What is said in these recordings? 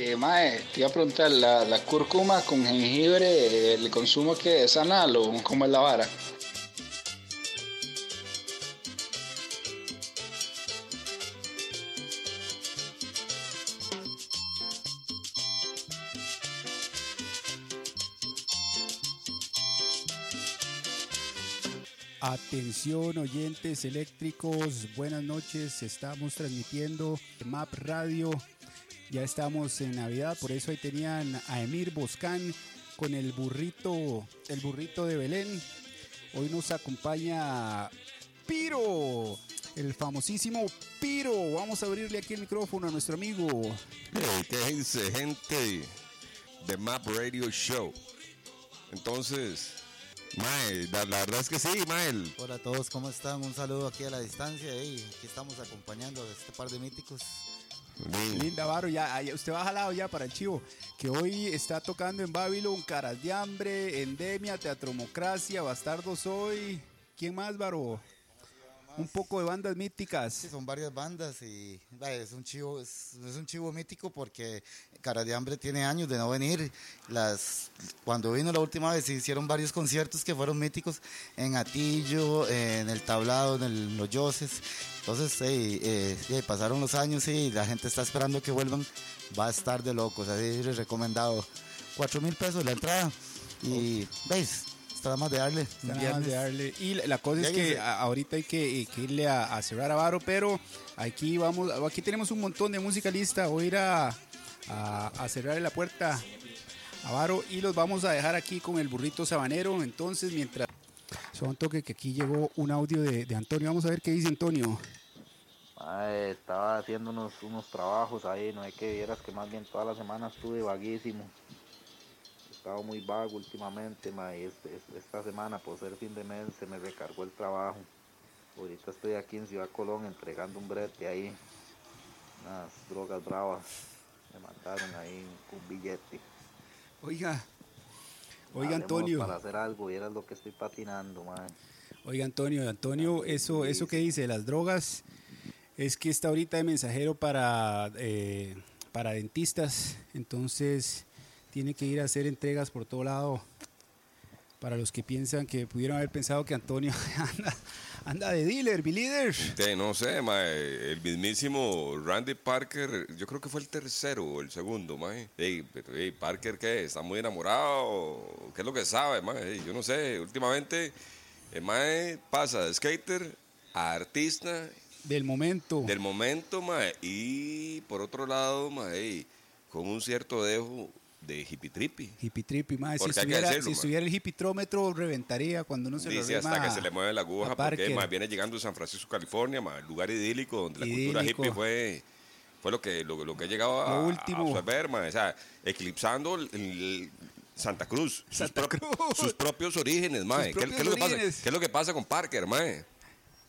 Eh, mae, te iba a preguntar, ¿la, la cúrcuma con jengibre, el consumo que es anal o cómo es la vara? Atención oyentes eléctricos, buenas noches, estamos transmitiendo MAP Radio, ya estamos en Navidad, por eso ahí tenían a Emir Boscán con el burrito, el burrito de Belén. Hoy nos acompaña Piro, el famosísimo Piro. Vamos a abrirle aquí el micrófono a nuestro amigo. Hey, ¿Qué dice gente de Map Radio Show? Entonces, Mae, la, la verdad es que sí, Mael. Hola a todos, ¿cómo están? Un saludo aquí a la distancia y aquí estamos acompañando a este par de míticos. Linda Varo, ya, usted va jalado ya para el chivo, que hoy está tocando en Babylon, Caras de Hambre, Endemia, Teatromocracia, Bastardos Hoy. ¿Quién más, Varo? Un poco de bandas míticas. Sí, son varias bandas y es un chivo, es, es un chivo mítico porque Cara de Hambre tiene años de no venir. Las, cuando vino la última vez se hicieron varios conciertos que fueron míticos en Atillo, en el Tablado, en el- Los Yoses. Entonces, eh, eh, eh, pasaron los años y la gente está esperando que vuelvan. Va a estar de locos, así les recomendado. Cuatro mil pesos la entrada y, ¿veis? Está más de darle. Nada más viernes. de darle. Y la- la cosa es que a- ahorita hay que, eh, que irle a, a cerrar a Varo, pero aquí vamos, aquí tenemos un montón de música lista. Voy a ir a, a, a cerrarle la puerta a Varo y los vamos a dejar aquí con el burrito sabanero. Entonces, mientras. Son toque que aquí llegó un audio de, de Antonio. Vamos a ver qué dice Antonio. Estaba haciendo unos, unos trabajos ahí, no hay que vieras que más bien toda la semana estuve vaguísimo. Estaba muy vago últimamente, mae, y este- este- esta semana por ser fin de mes se me recargó el trabajo. Ahorita estoy aquí en Ciudad Colón entregando un brete ahí, unas drogas bravas. Me mataron ahí un billete. Oiga, oiga Hablemos Antonio. Para hacer algo, y era lo que estoy patinando, mae. Oiga Antonio, Antonio, eso, eso que dice las drogas es que está ahorita de mensajero para, eh, para dentistas, entonces tiene que ir a hacer entregas por todo lado. Para los que piensan que pudieron haber pensado que Antonio anda, anda de dealer, mi líder. No sé, mae, el mismísimo Randy Parker, yo creo que fue el tercero o el segundo, mae. Ey, pero, ey, Parker, ¿qué? ¿Está muy enamorado? ¿Qué es lo que sabe, mae? Yo no sé, últimamente el mae pasa de skater a artista Del momento. del momento, mae, y por otro lado, mae, con un cierto dejo de hippie trippy. Hippie trippy, mae. Si estuviera, decirlo, si estuviera el hipitrómetro, reventaría cuando uno se lo Dice hasta rema que se le mueve la aguja porque más viene llegando de San Francisco, California, más lugar idílico donde la cultura hippie fue fue lo que lo, lo que he llegado a, Lo último. a absorber, mae. o sea, eclipsando el, el- Santa Cruz, sus, Santa prop- Cruz. sus propios orígenes, mae. ¿Qué, lo. ¿Qué es lo que pasa con Parker, mae?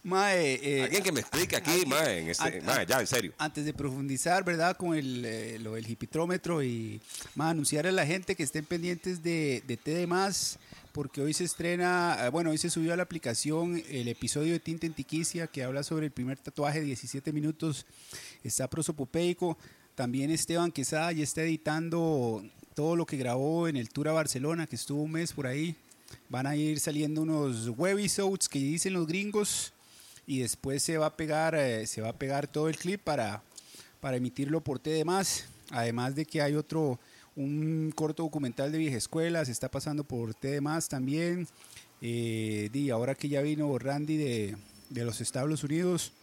Mae, eh, Alguien que me explique aquí, mae, en este- mae, ya, en serio. Antes de profundizar, ¿verdad? Con el, eh, lo del hipitrómetro y mae, anunciar a la gente que estén pendientes de, de TD Más, porque hoy se estrena, eh, bueno, hoy se subió a la aplicación el episodio de Tinta en Tiquicia que habla sobre el primer tatuaje, 17 minutos, está prosopopeico. También Esteban Quesada ya está editando todo lo que grabó en el Tour a Barcelona, que estuvo un mes por ahí. Van a ir saliendo unos webisodes que dicen los gringos y después se va a pegar eh, se va a pegar todo el clip para, para emitirlo por TD más. Además de que hay otro un corto documental de vieja escuela se está pasando por TD más también. Eh, di, ahora que ya vino Randy de, de los Estados Unidos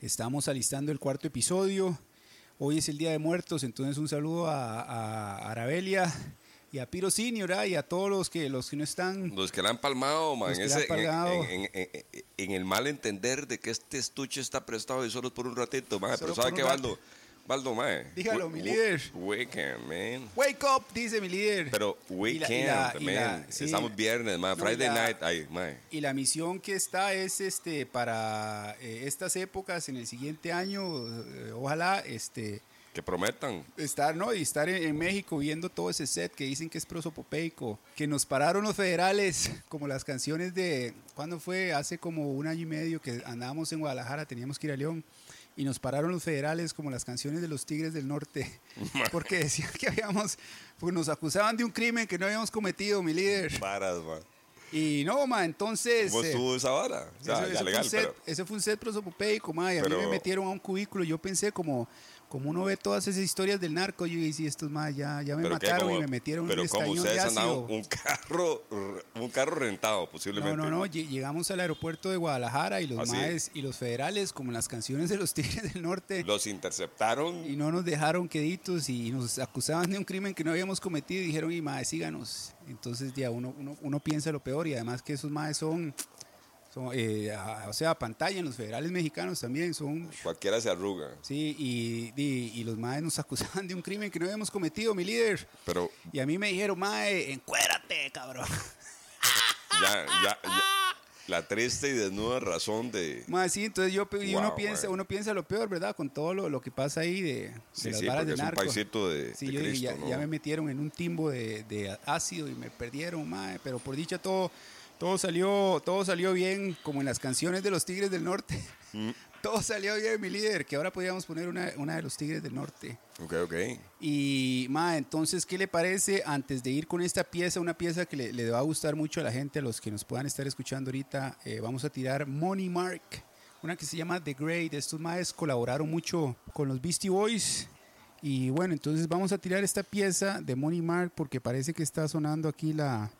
estamos alistando el cuarto episodio. Hoy es el día de muertos entonces un saludo a Arabelia y a Piro Senior ah, y a todos los que los que no están Los que la han palmado, man, la han en- palmado. en- en- en- en el mal entender de que este estuche está prestado y solo por un ratito, man. Solo Pero ¿sabe qué, Baldo? Baldo, man. Dígalo, mi we- líder. Weekend, man. Wake up, dice mi líder. Pero weekend, man. sí. Estamos viernes, man. No, Friday la- night, ay, man. Y la misión que está es este para eh, estas épocas en el siguiente año, eh, ojalá este Que prometan. estar, ¿no? Y estar en, en México viendo todo ese set que dicen que es prosopopeico, que nos pararon los federales, como las canciones de, ¿cuándo fue? Hace como un año y medio que andábamos en Guadalajara, teníamos que ir a León, y nos pararon los federales como las canciones de los Tigres del Norte, porque decían que habíamos, pues nos acusaban de un crimen que no habíamos cometido, mi líder. Varas, ma. Y no, ma, entonces... ¿Cómo eh, esa vara? O sea, eso, ya eso fue un set, pero... ese fue un set prosopopeico, ma, y a mí me metieron a un cubículo. Yo pensé como, como uno ve todas esas historias del narco, yo dije, estos más ya, ya me pero mataron como- y me metieron en Pero un como ustedes de han dado ácido. un carro, un carro rentado, posiblemente. No, no, no, lle- llegamos al aeropuerto de Guadalajara y los ¿Ah, sí? maes y los federales, como en las canciones de los Tigres del Norte, Los interceptaron. y no nos dejaron queditos y nos acusaban de un crimen que no habíamos cometido y dijeron, y maes, síganos. Entonces ya uno, uno, uno piensa lo peor y además que esos maes son, son eh, a- o sea, pantalla en los federales mexicanos también, son Cualquiera se arruga. Sí, y, y, y los maes nos acusaban de un crimen que no habíamos cometido, mi líder. Pero Y a mí me dijeron, mae, encuérate, cabrón. ya, ya, ya. La triste y desnuda razón de. Mae, sí, entonces yo, y uno, piensa, uno piensa lo peor, ¿verdad? Con todo lo, lo que pasa ahí de, de Sí, las sí, varas de es un narco. paisito de, Sí, de yo Cristo, ya, ¿no? ya me metieron en un timbo de, de ácido y me perdieron, mae. Pero por dicha todo, todo salió, todo salió bien, como en las canciones de los Tigres del Norte. Mm. Todo salió bien, mi líder, que ahora podíamos poner una, una de los Tigres del Norte. Ok, ok. Y, ma, entonces, ¿qué le parece antes de ir con esta pieza? Una pieza que le, le va a gustar mucho a la gente, a los que nos puedan estar escuchando ahorita. eh, vamos a tirar Money Mark, una que se llama The Great. Estos maes colaboraron mucho con los Beastie Boys. Y bueno, entonces vamos a tirar esta pieza de Money Mark porque parece que está sonando aquí la...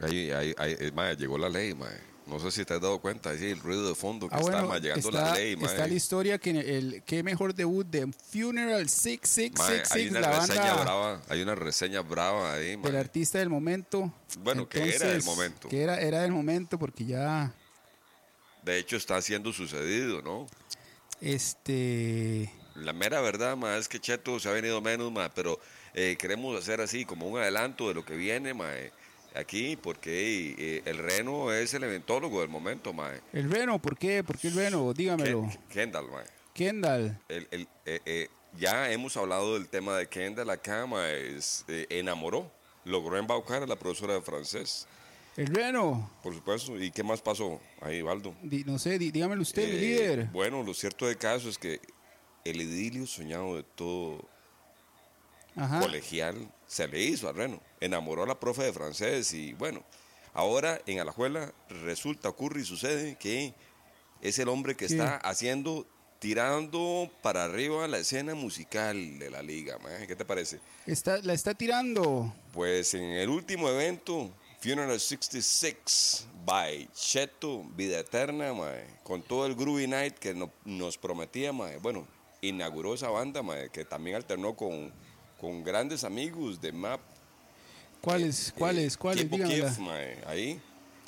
Ahí, ahí, ahí, eh, mae, llegó la ley, mae. No sé si te has dado cuenta, ahí el ruido de fondo que Ah, está bueno, llegando está, la ley, mae. está la historia que el, qué mejor debut de Funeral Mae, 6666, hay una la reseña banda brava, hay una reseña brava ahí, mae. del artista del momento. Bueno, que era del momento. Que era, era del momento porque ya, De hecho, está siendo sucedido, ¿no? este, La mera verdad, mae, es que Cheto se ha venido menos, mae, pero eh, queremos hacer así como un adelanto de lo que viene, mae, aquí, porque eh, el Reno es el eventólogo del momento, mae. el Reno, ¿por qué? ¿Por qué el Reno? Dígamelo. Ken- Kendall, mae. Kendall, El- el- eh, eh, ya hemos hablado del tema de Kendall acá, mae, es, eh, enamoró, logró embaucar a la profesora de francés, el Reno, por supuesto. ¿Y qué más pasó ahí, Valdo? Di- no sé, di- dígamelo usted, mi líder. Bueno, lo cierto del caso es que el idilio soñado de todo Ajá. colegial se le hizo a Reno. Enamoró a la profe de francés y bueno, ahora en Alajuela resulta, ocurre y sucede que es el hombre que está haciendo, tirando para arriba la escena musical de la liga. ¿Qué te parece? Está, la está tirando. Pues en el último evento, Funeral 66 by Cheto, Vida Eterna, con todo el Groovy Night que no- nos prometía, bueno, inauguró esa banda, que también alternó con, con grandes amigos de MAP. ¿Cuáles? eh, ¿Cuáles? ¿Cuáles? Dígamela. Kiev, mae, ahí.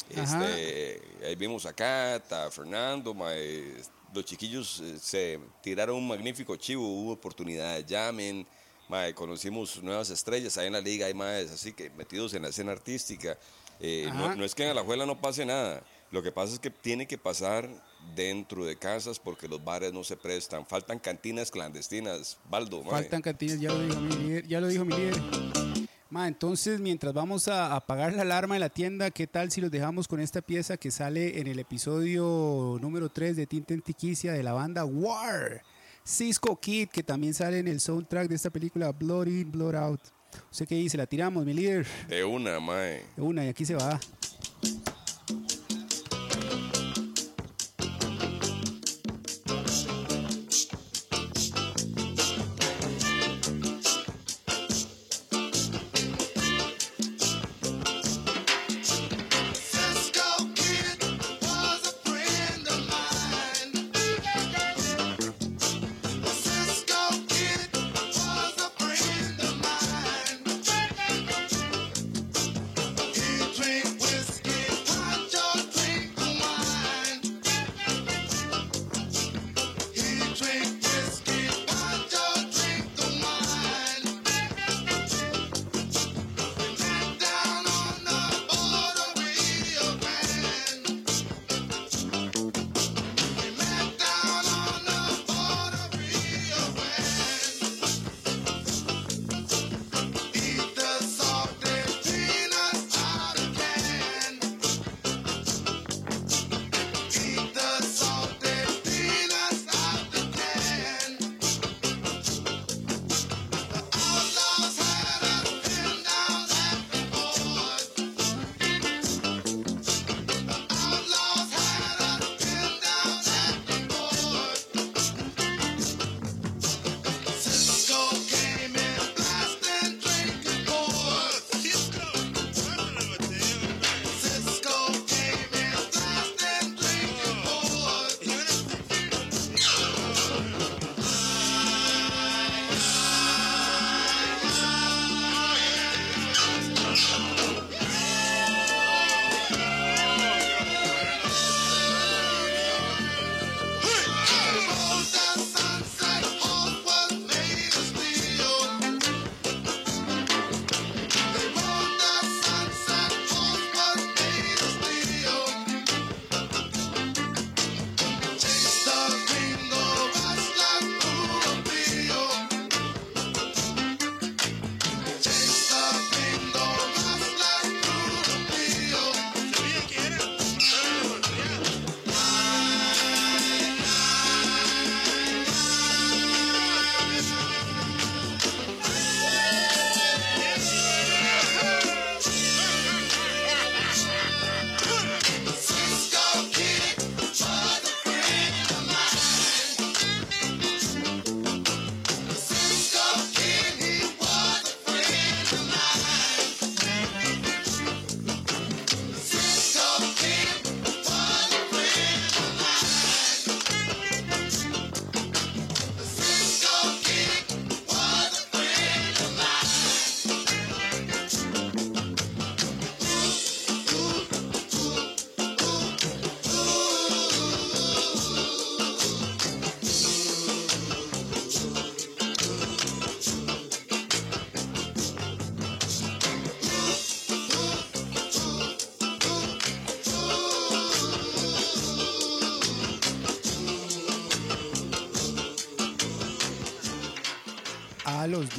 Este, ahí vimos a Cata, a Fernando, mae, los chiquillos eh, se tiraron un magnífico chivo, hubo oportunidades, llamen, mae, conocimos nuevas estrellas ahí en la liga, hay más así que metidos en la escena artística. Eh, no, no es que en Alajuela no pase nada, lo que pasa es que tiene que pasar dentro de casas porque los bares no se prestan, faltan cantinas clandestinas, Baldo, mae. Faltan cantinas, ya lo dijo mi líder. Ya lo dijo mi líder. Ma, entonces, mientras vamos a apagar la alarma de la tienda, ¿qué tal si los dejamos con esta pieza que sale en el episodio número 3 de Tinta en Tiquicia de la banda War? Cisco Kid, que también sale en el soundtrack de esta película Blood In, Blood Out. ¿Usted qué dice? ¿La tiramos, mi líder? De una, mae. De una, y aquí se va.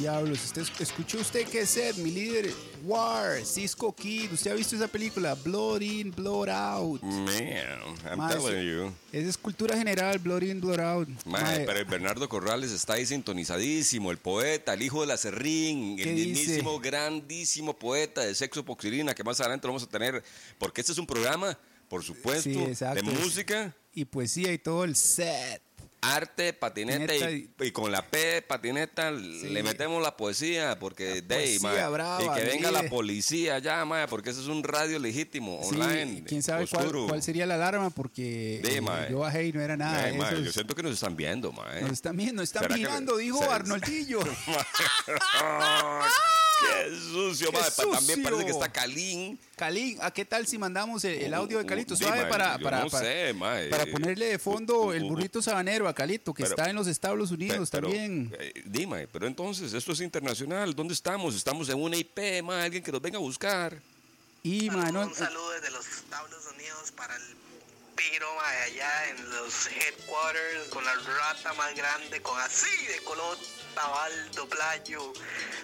Diablos. Usted, ¿Escuchó usted qué es mi líder? War, Cisco Kid. ¿Usted ha visto esa película? Blood In, Blood Out. Man, I'm Mae, telling you. Esa es cultura general, Blood In, Blood Out. Mae, pero el Bernardo Corrales está ahí sintonizadísimo, el poeta, el hijo de la Serrín, ¿Qué el dice? mismísimo, grandísimo poeta de sexo poxirina que más adelante lo vamos a tener, porque este es un programa, por supuesto, Sí, de música, Y poesía y todo el set. Arte, patineta y, y con la P patineta le metemos la poesía, porque de ahí, poesía brava, y que venga la policía ya, mae, porque ese es un radio legítimo, Sí, online, quién sabe cuál, sería la alarma porque eh, yo bajé y no era nada. Ay, mae, Eso yo siento que nos están viendo, mae. nos están viendo, están ¿Será que- mirando, dijo Arnoldillo. Qué sucio, ¡Qué mae. Pa- También parece que está Calín. Calín, ¿a qué tal si mandamos el, el audio de Calito? Sí, Suave para, para, no para, sé, para ponerle de fondo el Uh, uh, burrito sabanero a Calito, que pero- está en los Estados Unidos pero, también. eh, dime, pero entonces, esto es internacional. ¿Dónde estamos? Estamos en una IP, mae, alguien que nos venga a buscar. Y, Saludo, mano, un saludo desde los Estados Unidos para el piro ma, de allá en los headquarters con la rata más grande, con así de color Tabaldo Playo.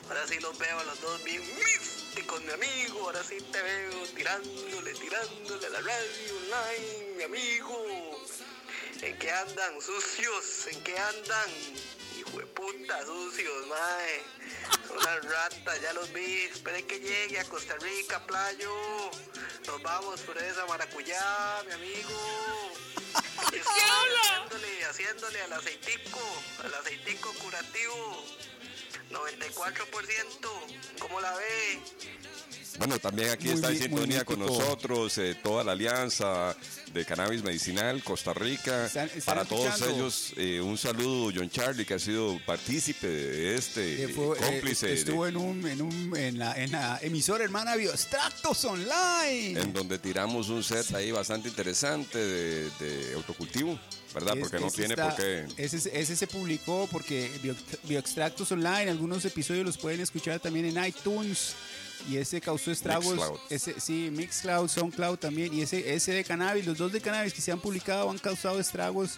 Ahora sí los veo a los dos bien místicos, mi amigo. Ahora sí te veo tirándole, tirándole a la radio online, mi amigo. ¿En qué andan, sucios? ¿En qué andan? Hijo de puta, sucios, mae. Son unas ratas, ya los vi. Esperen que llegue a Costa Rica, playo. Nos vamos por esa maracuyá, mi amigo. Estoy haciéndole, haciéndole al aceitico, al aceitico curativo. 94%. ¿Cómo la ve? Bueno, también aquí Muy está en sintonía con nosotros eh, toda la alianza de cannabis medicinal, Costa Rica. Están- están Para todos ellos, eh, un saludo, John Charlie, que ha sido partícipe de este, fue- eh, eh, cómplice. de- estuvo en, un, en, un, en, la, en la emisora hermana Bioextractos Online. en donde tiramos un set ahí bastante interesante de, de autocultivo, ¿verdad? Es- Porque no tiene está- por qué. Ese, ese se publicó porque Bio- Bioextractos Online, algunos episodios los pueden escuchar también en iTunes. Y ese causó estragos. Mixcloud. Ese, sí, Mixcloud, SoundCloud también. Y ese, ese de cannabis, los dos de cannabis que se han publicado han causado estragos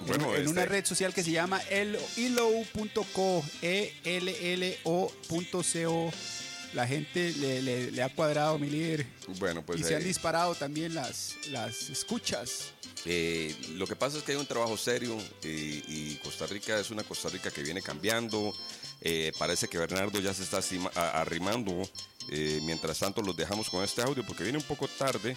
en- Bueno, en, este- una red social que se llama el- elo.co. E E-L-L-O.co. La gente le, le- le ha cuadrado, mi líder. Bueno, pues y se han eh, disparado también las, las escuchas. Eh, lo que pasa es que hay un trabajo serio eh, y Costa Rica es una Costa Rica que viene cambiando. Eh, parece que Bernardo ya se está arrimando. Eh, mientras tanto, los dejamos con este audio porque viene un poco tarde.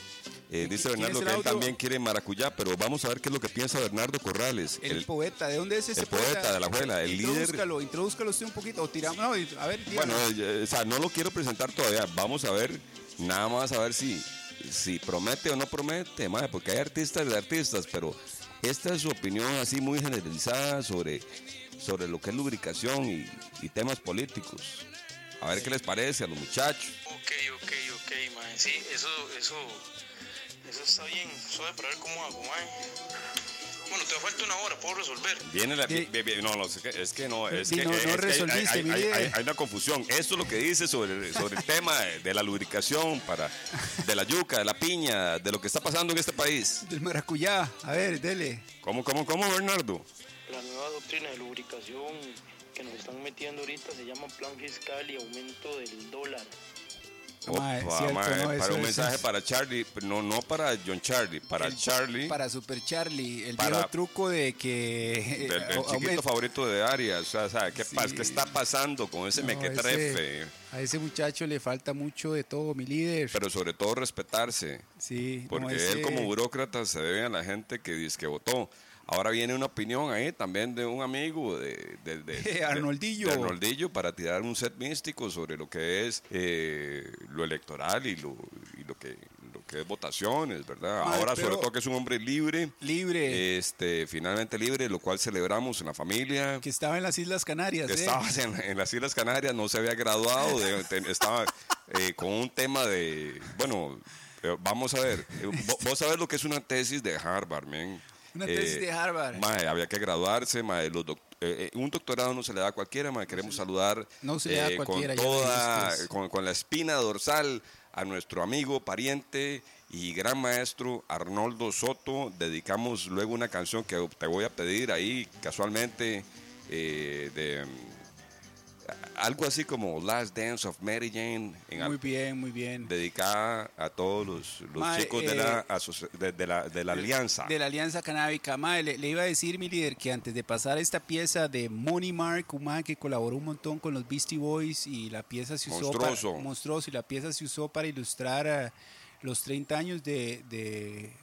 Eh, dice ¿Quién Bernardo que él audio? también quiere maracuyá, pero vamos a ver qué es lo que piensa Bernardo Corrales. El, el- poeta, ¿de dónde es ese el poeta de la abuela, el líder. Introdúzcalo, introdúzcalo usted un poquito. O tiramos, no, a ver, Bueno, eh, o sea, no lo quiero presentar todavía. Vamos a ver, nada más a ver si, si promete o no promete, madre, porque hay artistas de artistas, pero esta es su opinión así muy generalizada sobre, sobre lo que es lubricación y, y temas políticos. A ver qué les parece a los muchachos. Ok, ok, ok, mae. Sí, eso, eso, eso está bien. Suave para ver cómo hago, mae. Bueno, te falta una hora, puedo resolver. Viene la. Sí. vi- vi- no, no, es que, es que no, es Sí, que, no- no es que hay- resolviste, hay, hay- hay- hay una confusión. Esto es lo que dice sobre, sobre el tema de, de la lubricación para, de la yuca, de la piña, de lo que está pasando en este país. Del maracuyá. A ver, dele. ¿Cómo, cómo, cómo, Bernardo? La nueva doctrina de lubricación que nos están metiendo ahorita se llama plan fiscal y aumento del dólar. Mae, Opa, cierto, mae, no, para un mensaje es- para Charlie, no, no para John Charlie, para El- Charlie, Para Super Charlie. El Para- viejo truco de que. eh, chiquito aumenta- favorito de Arias. O sea, ¿qué, Sí. pas- ¿qué está pasando con ese No, mequetrefe? ese- a ese muchacho le falta mucho de todo, mi líder. Pero sobre todo respetarse. sí, no, Porque ese- él como burócrata se debe a la gente que dice que votó. Ahora viene una opinión ahí también de un amigo de, de- de- de- Arnoldillo. de Arnoldillo para tirar un set místico sobre lo que es eh, lo electoral y lo, y lo que lo que es votaciones, ¿verdad? Ahora sobre todo que es un hombre libre, Libre. este finalmente libre, lo cual celebramos en la familia. que estaba en las Islas Canarias. Que ¿eh? estabas en, en las Islas Canarias, no se había graduado, de- estaba eh, con un tema de, bueno, vamos a ver, eh, vo- vos sabés lo que es una tesis de Harvard, man. Una tesis de Harvard. Mae, había que graduarse, mae, los doc- eh, eh, un doctorado no se le da a cualquiera, mae, queremos saludar eh, No se le da a cualquiera, ya con toda, con, con la espina dorsal a nuestro amigo, pariente y gran maestro Arnoldo Soto. Dedicamos luego una canción que te voy a pedir ahí casualmente eh, de algo así como Last Dance of Mary Jane, en Muy bien, muy bien. dedicada a todos los, los Mae, chicos de, eh, la, asoci- de, de la, de la alianza. De la Alianza Canábica. Mae, le, le iba a decir, mi líder, que antes de pasar esta pieza de Money Mark, un mae que colaboró un montón con los Beastie Boys y la pieza se usó Monstruoso. para, monstruoso, y la pieza se usó para ilustrar eh, los 30 años de... de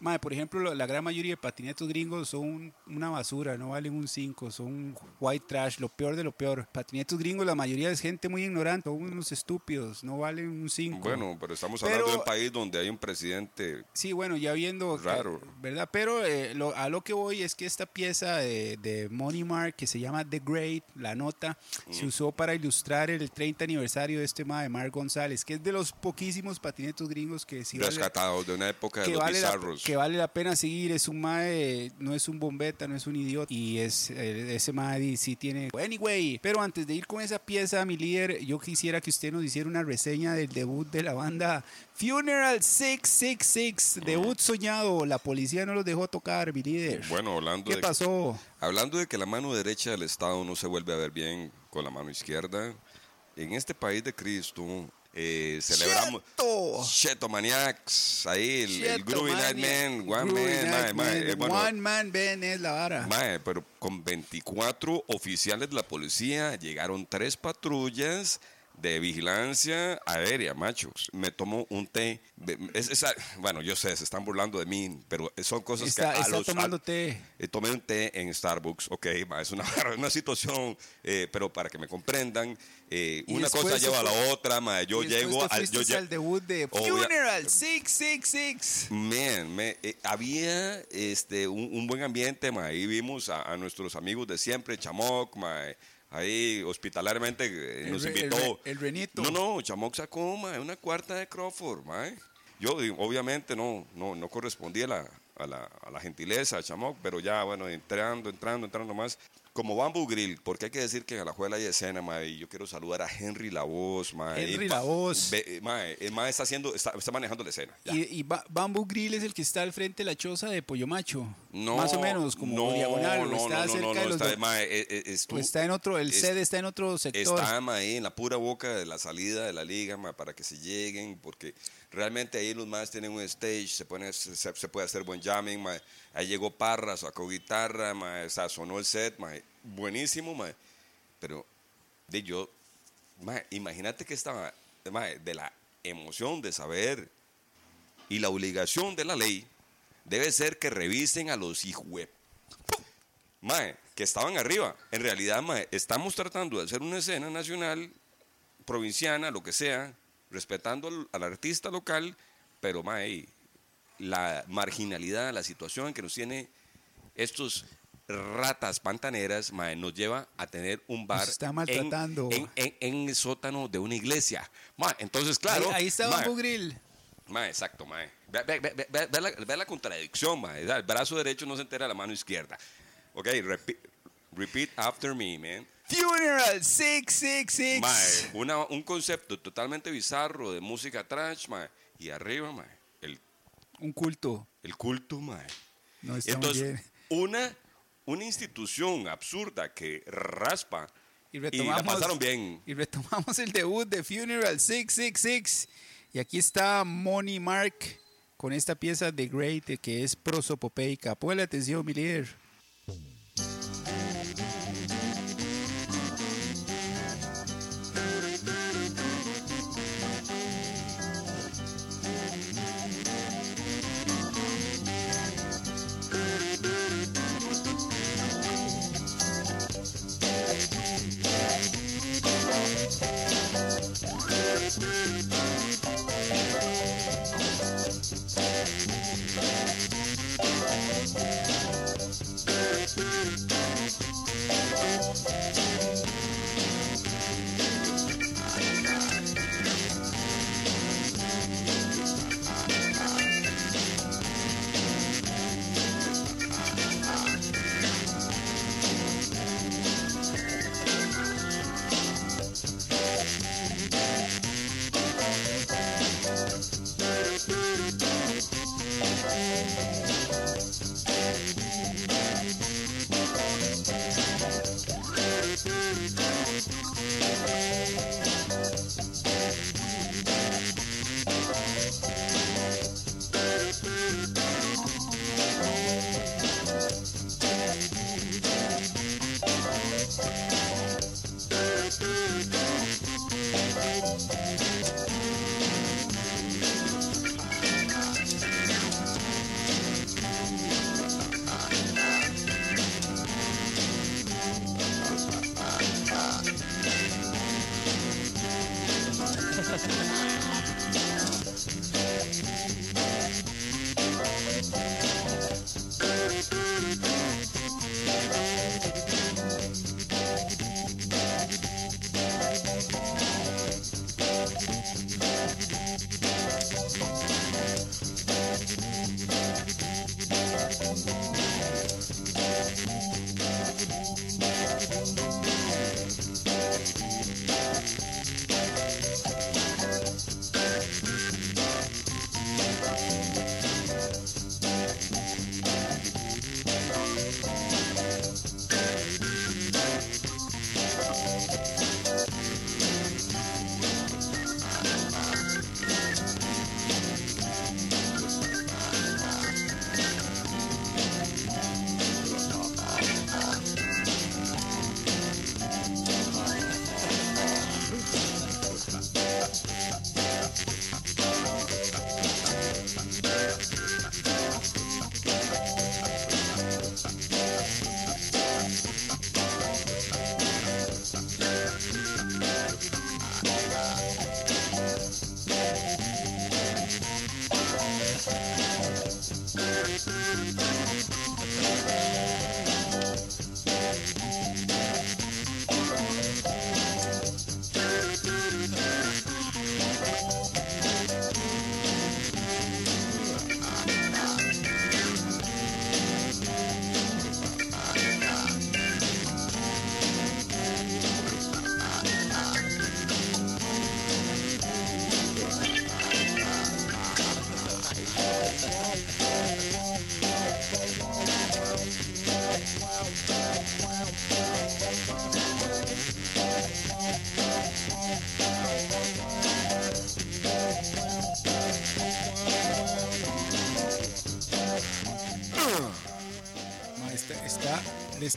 mae, por ejemplo, lo- la gran mayoría de patinetos gringos son una basura, no valen un 5, son white trash, lo peor de lo peor. Patinetos gringos, la mayoría es gente muy ignorante, son unos estúpidos, no valen un 5. Bueno, pero estamos Pero- hablando de un país donde hay un presidente Sí, bueno, ya viendo. que- Raro. ¿Verdad? Pero eh, lo- a lo que voy es que esta pieza de, de Money Mark, que se llama The Great, la nota, Mm. se usó para ilustrar el 30 aniversario de este ma de Mark González, que es de los poquísimos patinetos gringos que sí vale, rescatado de una época de que los vale, la, bizarros. Que vale la pena seguir. Es un mae, no es un bombeta, no es un idiota. Y es eh, ese mae sí tiene. Anyway, pero antes de ir con esa pieza, mi líder, yo quisiera que usted nos hiciera una reseña del debut de la banda Funeral 666. Debut soñado. La policía no los dejó tocar, mi líder. Bueno, hablando ¿Qué de, pasó? hablando de que la mano derecha del Estado no se vuelve a ver bien con la mano izquierda, en este país de Cristo eh, celebramos... ¡Cheto! Cheto Maniacs, ahí el, el Groovy Night. Man, One Groovy Man, Night Man. eh, bueno, One Man Band es la vara. mae, pero con 24 oficiales de la policía llegaron tres patrullas de vigilancia aérea, machos. Me tomo un té. es- es- bueno, yo sé, se están burlando de mí, pero son cosas Está, que a está los, tomando a- té. eh, tomé un té en Starbucks, ok, ma, es una, una situación, eh, pero para que me comprendan, eh, una cosa lleva a la otra, ma, yo Y llego fuiste Yo al debut de Obvia- Funeral 666. Man, me- había este, un, un buen ambiente, ma, ahí vimos a, a nuestros amigos de siempre, Chamoc, ma, ahí hospitalariamente eh, nos el invitó. el Renito. No, no, Chamoc sacó ma, una cuarta de Crawford, ma. Yo obviamente no, no, no correspondía a la, a, la, a la gentileza de Chamoc, pero ya, bueno, entrando, entrando, entrando más. Como Bamboo Grill, porque hay que decir que en Alajuela hay escena, ma, y yo quiero saludar a Henry La Voz, ma. Henry y La pa- Voz. ve- ma, el ma está haciendo, está, está manejando la escena. ya. Y, y Ba- Bamboo Grill es el que está al frente de la choza de Pollo Macho. No, Más o menos, como no, diagonal. No, está no, cerca no, de los está, do- ma, eh, eh, estu- o está en otro, el es- sede está en otro sector. Está ma, ahí en la pura boca de la salida de la liga ma, para que se lleguen, porque realmente ahí los más tienen un stage, se, pone, se, se puede hacer buen jamming. Ahí llegó Parra, sacó guitarra, ma, o sea, sonó el set, ma, buenísimo, ma. pero de yo, ma, imagínate que estaba de la emoción de saber y la obligación de la ley debe ser que revisen a los hijos Mae, que estaban arriba. En realidad, mae, estamos tratando de hacer una escena nacional, provinciana, lo que sea, respetando al, al artista local, pero mae, la marginalidad, la situación que nos tiene estos ratas pantaneras, mae, nos lleva a tener un bar está en-. En, en- en el sótano de una iglesia. Mae, entonces, claro. ahí, ahí está mae. Mae, exacto, mae. Ve, ve- ve- ve- la, la contradicción, mae. El brazo derecho no se entera de la mano izquierda. Ok, repi- repeat after me, man. Funeral 666. Mae, una- un concepto totalmente bizarro de música trash, mae. Y arriba, mae, el, Un culto. el culto, mae. No Entonces, bien. una, una institución absurda que raspa Y y la retomamos, pasaron bien. y retomamos el debut de Funeral 666. Y aquí está Money Mark con esta pieza de Great que es prosopopeica. Ponle atención, mi líder.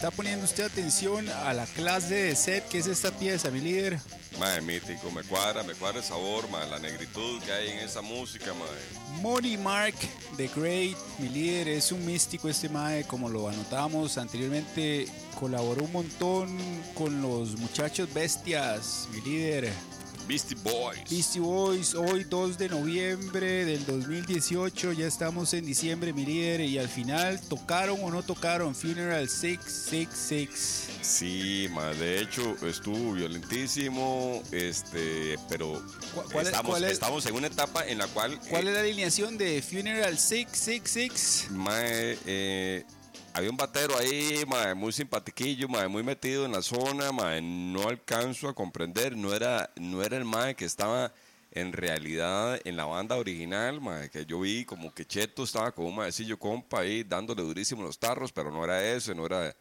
Está poniendo usted atención a la clase de set que es esta pieza, mi líder. Mae, mítico, me cuadra, me cuadra el sabor, mae, la negritud que hay en esa música, mae. Money Mark The Great, mi líder, es un místico este mae, como lo anotamos anteriormente, colaboró un montón con los muchachos bestias, mi líder. Beastie Boys. Beastie Boys, hoy 2 de noviembre del 2018, ya estamos en diciembre, mi líder, y al final tocaron o no tocaron Funeral 666. Sí, mae, de hecho estuvo violentísimo, este, pero ¿Cuál- cuál es- estamos, cuál es- estamos en una etapa en la cual ¿Cuál eh, es la alineación de Funeral 666? Mae, eh, había un batero ahí, mae, muy simpatiquillo, mae, muy metido en la zona, mae, no alcanzo a comprender, no era, no era el mae que estaba en realidad en la banda original, mae, que yo vi como que Cheto estaba con un maecillo compa ahí dándole durísimo los tarros, pero no era ese, no era,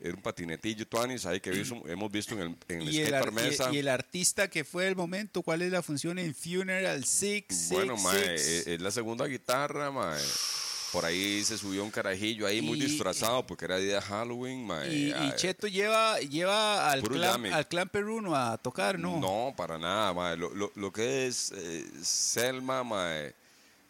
era un patinetillo tuanis ahí que hemos visto en el, en el Y el, ar- skatepark mesa. y- y el artista que fue el momento, ¿cuál es la función en Funeral 666? Bueno, mae, es, es la segunda guitarra, mae. Por ahí se subió un carajillo ahí muy Y- disfrazado porque era día de Halloween, mae. Y, y Ah, Cheto lleva, lleva al, clan, al clan peruno a tocar, ¿no? No, para nada. Lo, lo, lo que es eh, Selma, mae.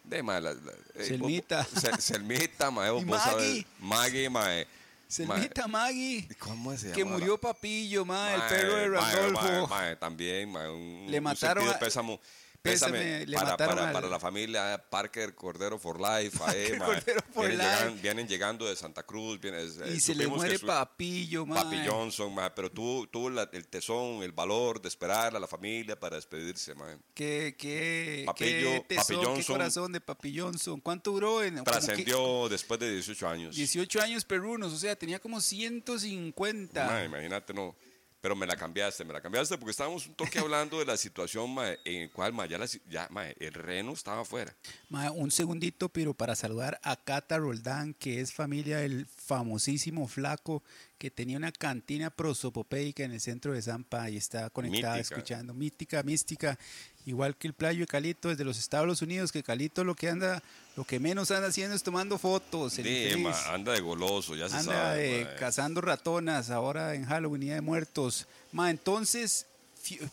De, mae, la- la- eh, Selmita. vos- Se- Selmita, mae. vos Y sabes. Maggie. Maggie, mae. Selmita Maggie, ¿Cómo se llama? que murió Papillo, ma, el perro de Randolfo. también, un, Le mataron a- pésamo- Pésame, pésame le para, para, al- para la familia Parker Cordero for Life. Cordero for vienen, llegan- vienen llegando de Santa Cruz. vienen- eh, y se le muere su- Papillo, ma. Papi Johnson, mae, pero tuvo, tuvo la- el tesón, el valor de esperar a la familia para despedirse. mae. Qué, qué, Papillo- qué tesón, Papi qué Johnson. corazón de Papi Johnson. ¿Cuánto duró? En, como que Trascendió después de 18 años. 18 años perunos, o sea, tenía como 150. Mae, imagínate, no. Pero me la cambiaste, me la cambiaste porque estábamos un toque hablando de la situación mae, en el cual mae, ya, la si- ya, mae, el reno estaba afuera. Un segundito, pero para saludar a Cata Roldán, que es familia del famosísimo flaco que tenía una cantina prosopopeica en el centro de Zampa y está conectada Mítica. escuchando. Mística, mística. Igual que el playo de Calito desde los Estados Unidos, que Calito lo que anda, lo que menos anda haciendo es tomando fotos. infeliz. ma, anda de goloso, ya se Anda sabe. mae. cazando ratonas ahora en Halloween, Día de Muertos. Ma, entonces,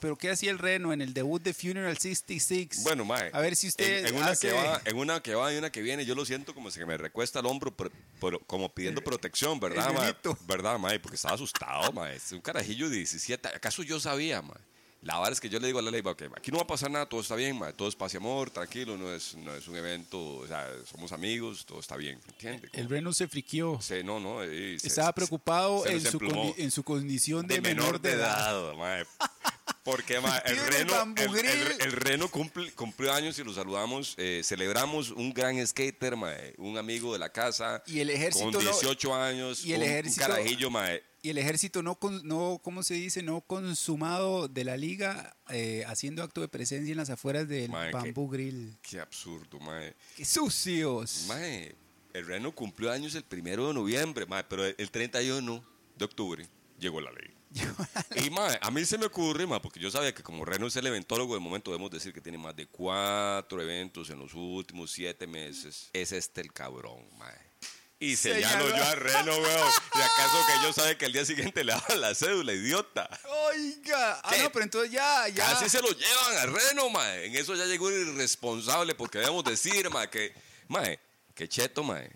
¿pero qué hacía el reno en el debut de Funeral 66? Bueno, mae. A ver si usted en, en una hace- que va, en una que va y una que viene, yo lo siento como si me recuesta el hombro, pero, pero como pidiendo protección, ¿verdad, mae? ¿Verdad, mae? Porque estaba asustado, mae. Es un carajillo de 17. ¿Acaso yo sabía, mae? La verdad es que yo le digo a la ley, ok, aquí no va a pasar nada, todo está bien. Todo es paz y amor, tranquilo, no es, no es un evento, o sea, somos amigos, todo está bien, ¿entiendes? El reno se friquió. Sí, no, no. eh, se- Estaba se- preocupado se en su, en su condición de, menor, de edad. Porque mae, el, reno, el, el- Grill. el reno cumple- cumplió años y lo saludamos. eh, celebramos un gran skater, mae, un amigo de la casa. Y el ejército Con no- 18 años. y el un- ejército- Un carajillo, mae. Y el ejército no, no ¿cómo se dice? No consumado de la liga eh, haciendo acto de presencia en las afueras del Mae, qué- Bamboo Grill. Qué absurdo, mae. ¡Qué sucios! Mae, el reno cumplió años el primero de noviembre, mae, pero el 31 de octubre llegó la ley. Y mae, a mí se me ocurre, mae, porque yo sabía que como Reno es el eventólogo del momento, debemos decir que tiene más de cuatro eventos en los últimos siete meses. Es este el cabrón, mae. Y señalo Señaló. yo a Reno, weón. ¿Y acaso que yo sabe que el día siguiente le daba la cédula, idiota? Oiga, ah, ¿Qué? no, pero entonces ya, ya. Casi se lo llevan a Reno, mae. En eso ya llegó el irresponsable, porque debemos decir, mae, que, mae, que cheto, mae.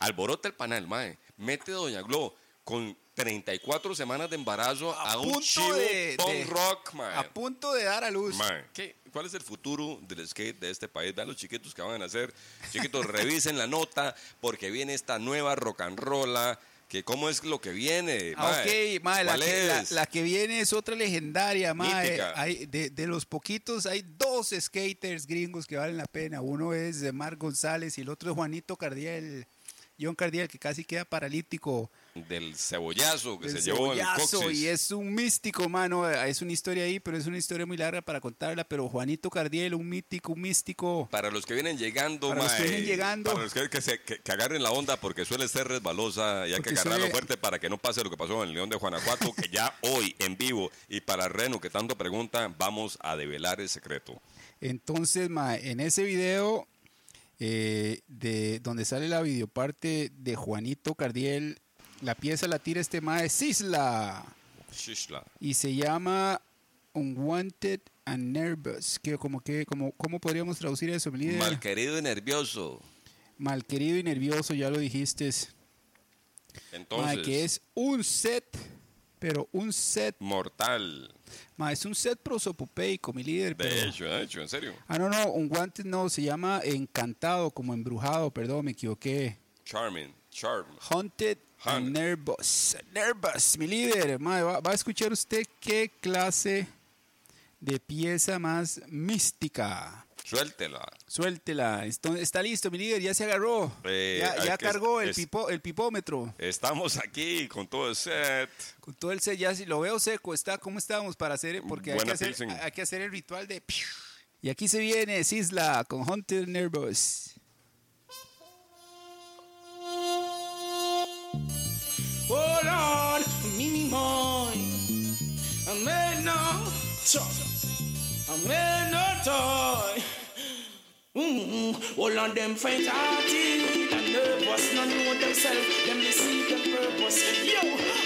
Alborota el panal, mae. Mete a Doña Glo con 34 semanas de embarazo a, un chivo de- punk de- rock. A punto de dar a luz. ¿qué- ¿Cuál es el futuro del skate de este país? Vean los chiquitos que van a hacer. Chiquitos, revisen la nota porque viene esta nueva rock and rolla. Que ¿Cómo es lo que viene? Ah, mae? ok, mae, la, ¿Cuál que, la- es? la que viene es otra legendaria, mae. Hay, de, de los poquitos, hay dos skaters gringos que valen la pena. Uno es de Marc González y el otro es Juanito Cardiel, John Cardiel, que casi queda paralítico. Del cebollazo que del se llevó el cebollazo, coxis. y es un místico, mano. Es una historia ahí, pero es una historia muy larga para contarla. Pero Juanito Cardiel, un mítico, un místico. Para los que vienen llegando, Para los que mae, vienen llegando. Para los que, que se- que- que agarren la onda porque suele ser resbalosa y hay Porque que agarrarlo fuerte para que no pase lo que pasó en el León de Guanajuato, que ya hoy en vivo y para Reno que tanto pregunta, vamos a develar el secreto. Entonces, ma, en ese video eh, de donde sale la videoparte de Juanito Cardiel, La pieza la tira este mae Sisla Shishla. y se llama Unwanted and Nervous. Que como que, como, ¿Cómo podríamos traducir eso, mi líder? Malquerido y nervioso. Malquerido y nervioso, ya lo dijiste. Entonces, que es un set, pero un set, mortal. mae, es un set prosopopeico, mi líder. De pero- hecho, de hecho, en serio. Ah, no, no, un guante no, se llama encantado, como embrujado, perdón, me equivoqué. Charming. Charm. Haunted and. Nervous. Nervous, mi líder. Mae, va, va a escuchar usted qué clase de pieza más mística. Suéltela. Suéltela. Esto- está listo, mi líder. Ya se agarró. Eh, ya cargó el, es- pipo- el pipómetro. Estamos aquí con todo el set. Con todo el set, ya si lo veo seco, está. ¿Cómo estamos para hacer? Porque hay que hacer, hay que hacer el ritual de. Y aquí se viene Sisla con Haunted and Nervous. Oh Lord, Mimi Moy. I'm in no toy. I'm in no toy. Mm, all of them faint hearted and nervous, not know themselves, them deceive them purpose. Yo,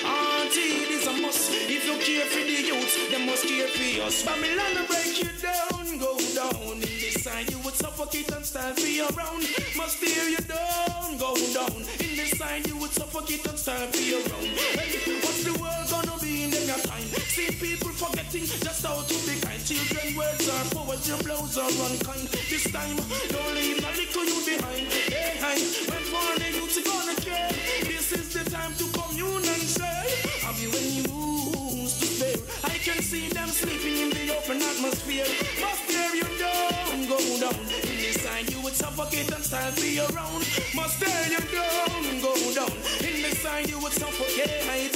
auntie, it is a must. If you care for the youth, them must care for us. Babylon will break you down, go down. In this side, you would suffocate and stand for your own. Must tear you down, go down. In you would suffocate and for your own. Hey, what's the world gonna be in them time? See people forgetting just how to be kind. Children, words are powers, your blows are unkind. This time, don't leave no little you behind. Hey, hey, when for the youth gonna care. This is the time to commune and share. Have you any moves to spare? I can see them sleeping in the open atmosphere. Must tear you down, go down. Side, you would suffocate and for your own. Must tear you down, go down. In this side, you would suffocate. Hey,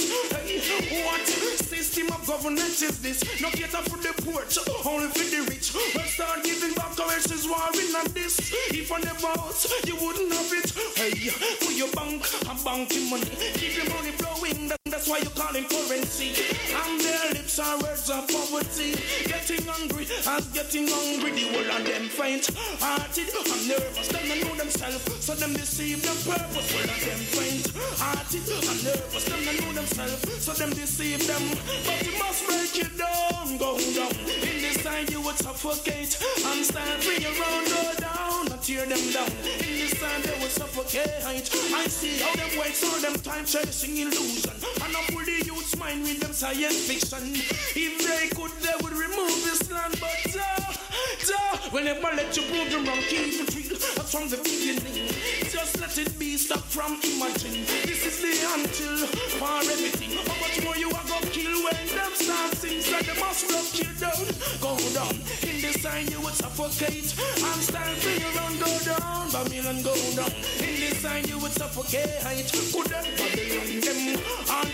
what system of governance is this? No cater for the poor, only for the rich. Well, start giving back us is warring on this. If I never out, you wouldn't have it. Hey, for your bank, I'm banking money. Keep your money flowing, that's why you call it currency. And their lips are words of poverty. Getting hungry, as getting hungry, the whole of them faint. And nervous, them don't know themselves, so them deceive them purpose. Of them faint. Hearted and nervous, them don't know themselves, so them deceive them. But you must break it down, go down. In this time you would suffocate and stand free around, go down, and tear them down. In this time they would suffocate. I see how them waste all them time chasing illusion. And I pull the youth's mind with them science fiction. If they could, they would remove this land, but uh, duh, will never let you prove them wrong. Keep it real uh, from the beginning. Just let it be. Stop from imagine. This is the until for everything. How much more you are gonna kill when them start sings like the must rock you down, go down. In this time you would suffocate. I'm stand for your run, go down, Babylon go down. In this time you would suffocate. Could them Babylon them and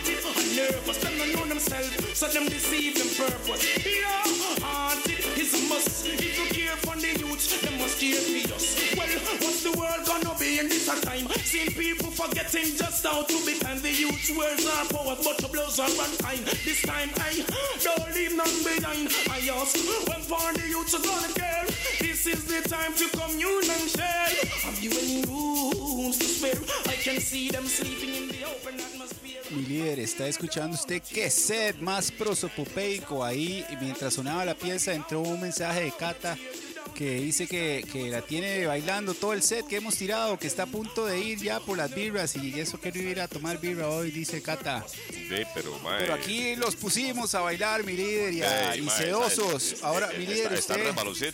nervous. Them don't know themselves, so them deceive them purpose. Yeah, haunted is must. If you care for the youth, them must care for us. Well, what's the world gonna be in this time? Seeing people forgetting just how to be kind. The youth's words are power, but the blows are one time. This time I don't leave none behind. I ask when for the youth are gonna care. This is the time to commune and share. Have you any rooms to spare? I can see them sleeping in the open atmosphere. Mi líder, está escuchando usted qué set más prosopopeico. Ahí, mientras sonaba la pieza, entró un mensaje de Cata que dice que, que la tiene bailando todo el set que hemos tirado, que está a punto de ir ya por las birras y eso quiero ir a tomar birra hoy, dice Cata. Sí, pero, mae, Pero aquí los pusimos a bailar, mi líder, y, a- ey, y mae, sedosos. está- Ahora, eh, mi está- líder, Están usted,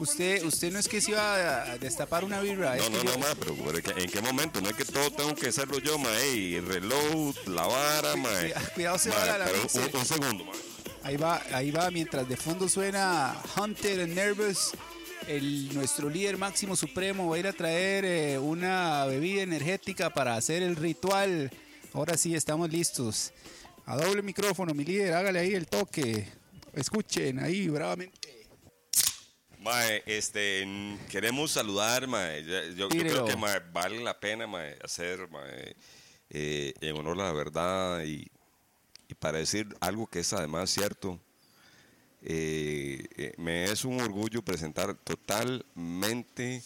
usted, usted no es que se iba a destapar una birra. es No, que no, yo- no, mae, pero ¿por qué- ¿en qué momento? No es que todo tengo que hacerlo yo, mae. El reloj, la vara, mae. Cuidado, se Mae, va la un, un segundo, mae. Ahí va, ahí va, mientras de fondo suena Hunter and Nervous, el, nuestro líder máximo supremo va a ir a traer eh, una bebida energética para hacer el ritual. Ahora sí, estamos listos. A doble micrófono, mi líder, hágale ahí el toque. Escuchen ahí, bravamente. Mae, este, queremos saludar, mae. Yo, creo que mae, vale la pena mae, hacer mae, eh, en honor a la verdad y, y para decir algo que es además cierto. Eh, eh, me es un orgullo presentar totalmente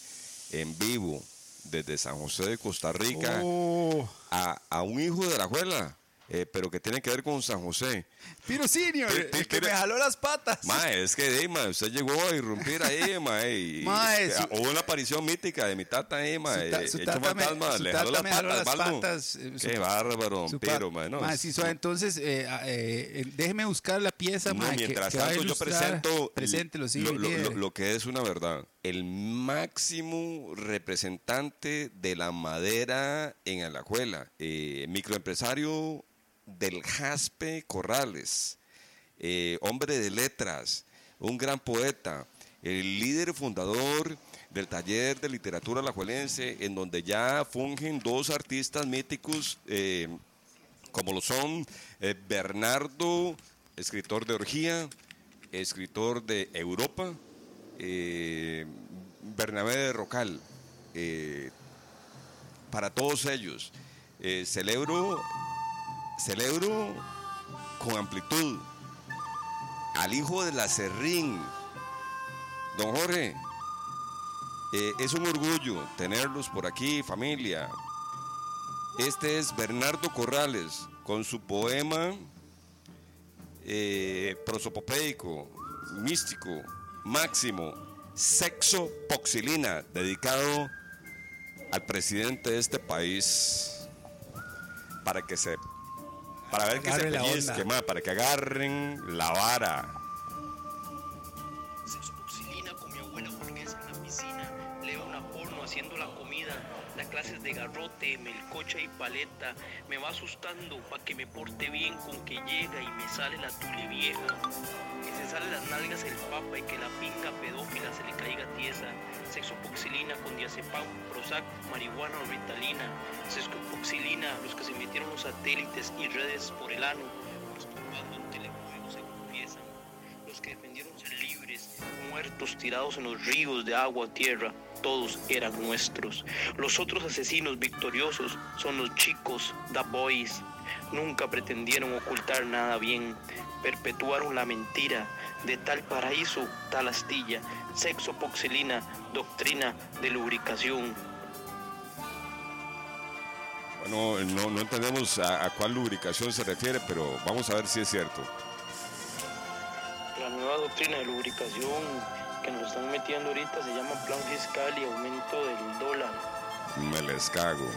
en vivo desde San José de Costa Rica Oh, a, a un hijo de la abuela, eh, pero que tiene que ver con San José. Piro Senior, Pi- el que me jaló las patas. Mae, es que mae, usted llegó a irrumpir ahí, mae. Mae, su- hubo una aparición mítica de mi tata ahí, mae. Su ta- eh, su tata me- fantasma, su le jaló las patas, las patas, eh, su- Qué bárbaro, Su pa- mae. No, Mae, sí, entonces, eh, eh, déjeme buscar la pieza, No, mae, mientras que tanto, yo presento Preséntelo, sí, lo, lo- lo que es una verdad. El máximo representante de la madera en Alajuela, eh, microempresario del Jaspe Corrales, eh, hombre de letras, un gran poeta, el líder fundador del taller de literatura alajuelense, en donde ya fungen dos artistas míticos. eh, como lo son eh, Bernardo, escritor de Orgía, escritor de Europa, Bernabé de Rocal. para todos ellos, celebro, celebro con amplitud al hijo de la Serrín, don Jorge. eh, es un orgullo tenerlos por aquí, familia. Este es Bernardo Corrales con su poema eh, prosopopeico, místico, máximo, Sexo Poxilina, dedicado al presidente de este país para que se para ver que se pellizque, ma, para que agarren la vara. Clases de garrote, melcocha y paleta. Me va asustando pa' que me porte bien con que llega y me sale la tule vieja. Que se sale las nalgas el papa y que la pinga pedófila se le caiga tiesa. Sexopoxilina con diazepam, Prozac, marihuana o ritalina. Sexopoxilina, los que se metieron los satélites y redes por el ano. Los que en telejuegos se confiesan los que defendieron ser libres, muertos tirados en los ríos de agua tierra, todos eran nuestros. Los otros asesinos victoriosos son los chicos, the boys. Nunca pretendieron ocultar nada bien, perpetuaron la mentira. De tal paraíso, tal astilla, sexo poxilina, doctrina de lubricación. Bueno, no, no entendemos a, a cuál lubricación se refiere, pero vamos a ver si es cierto. La nueva doctrina de lubricación que nos están metiendo ahorita se llama plan fiscal y aumento del dólar. Me les cago.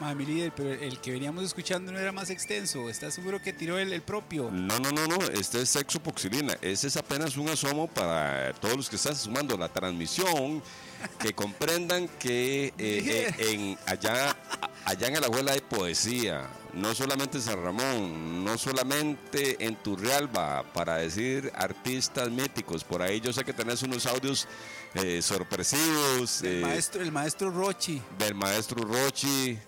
Mae, mi líder, pero el que veníamos escuchando no era más extenso. ¿Estás seguro que tiró el, el propio? No, no, no, no, este es sexopoxilina. Ese es apenas un asomo para todos los que están sumando la transmisión, que comprendan que eh, eh, en allá, allá en Alajuela hay poesía, no solamente en San Ramón, no solamente en Turrialba, para decir artistas míticos. Por ahí yo sé que tenés unos audios eh, sorpresivos El eh, maestro, el maestro Rochi. del maestro Rochi.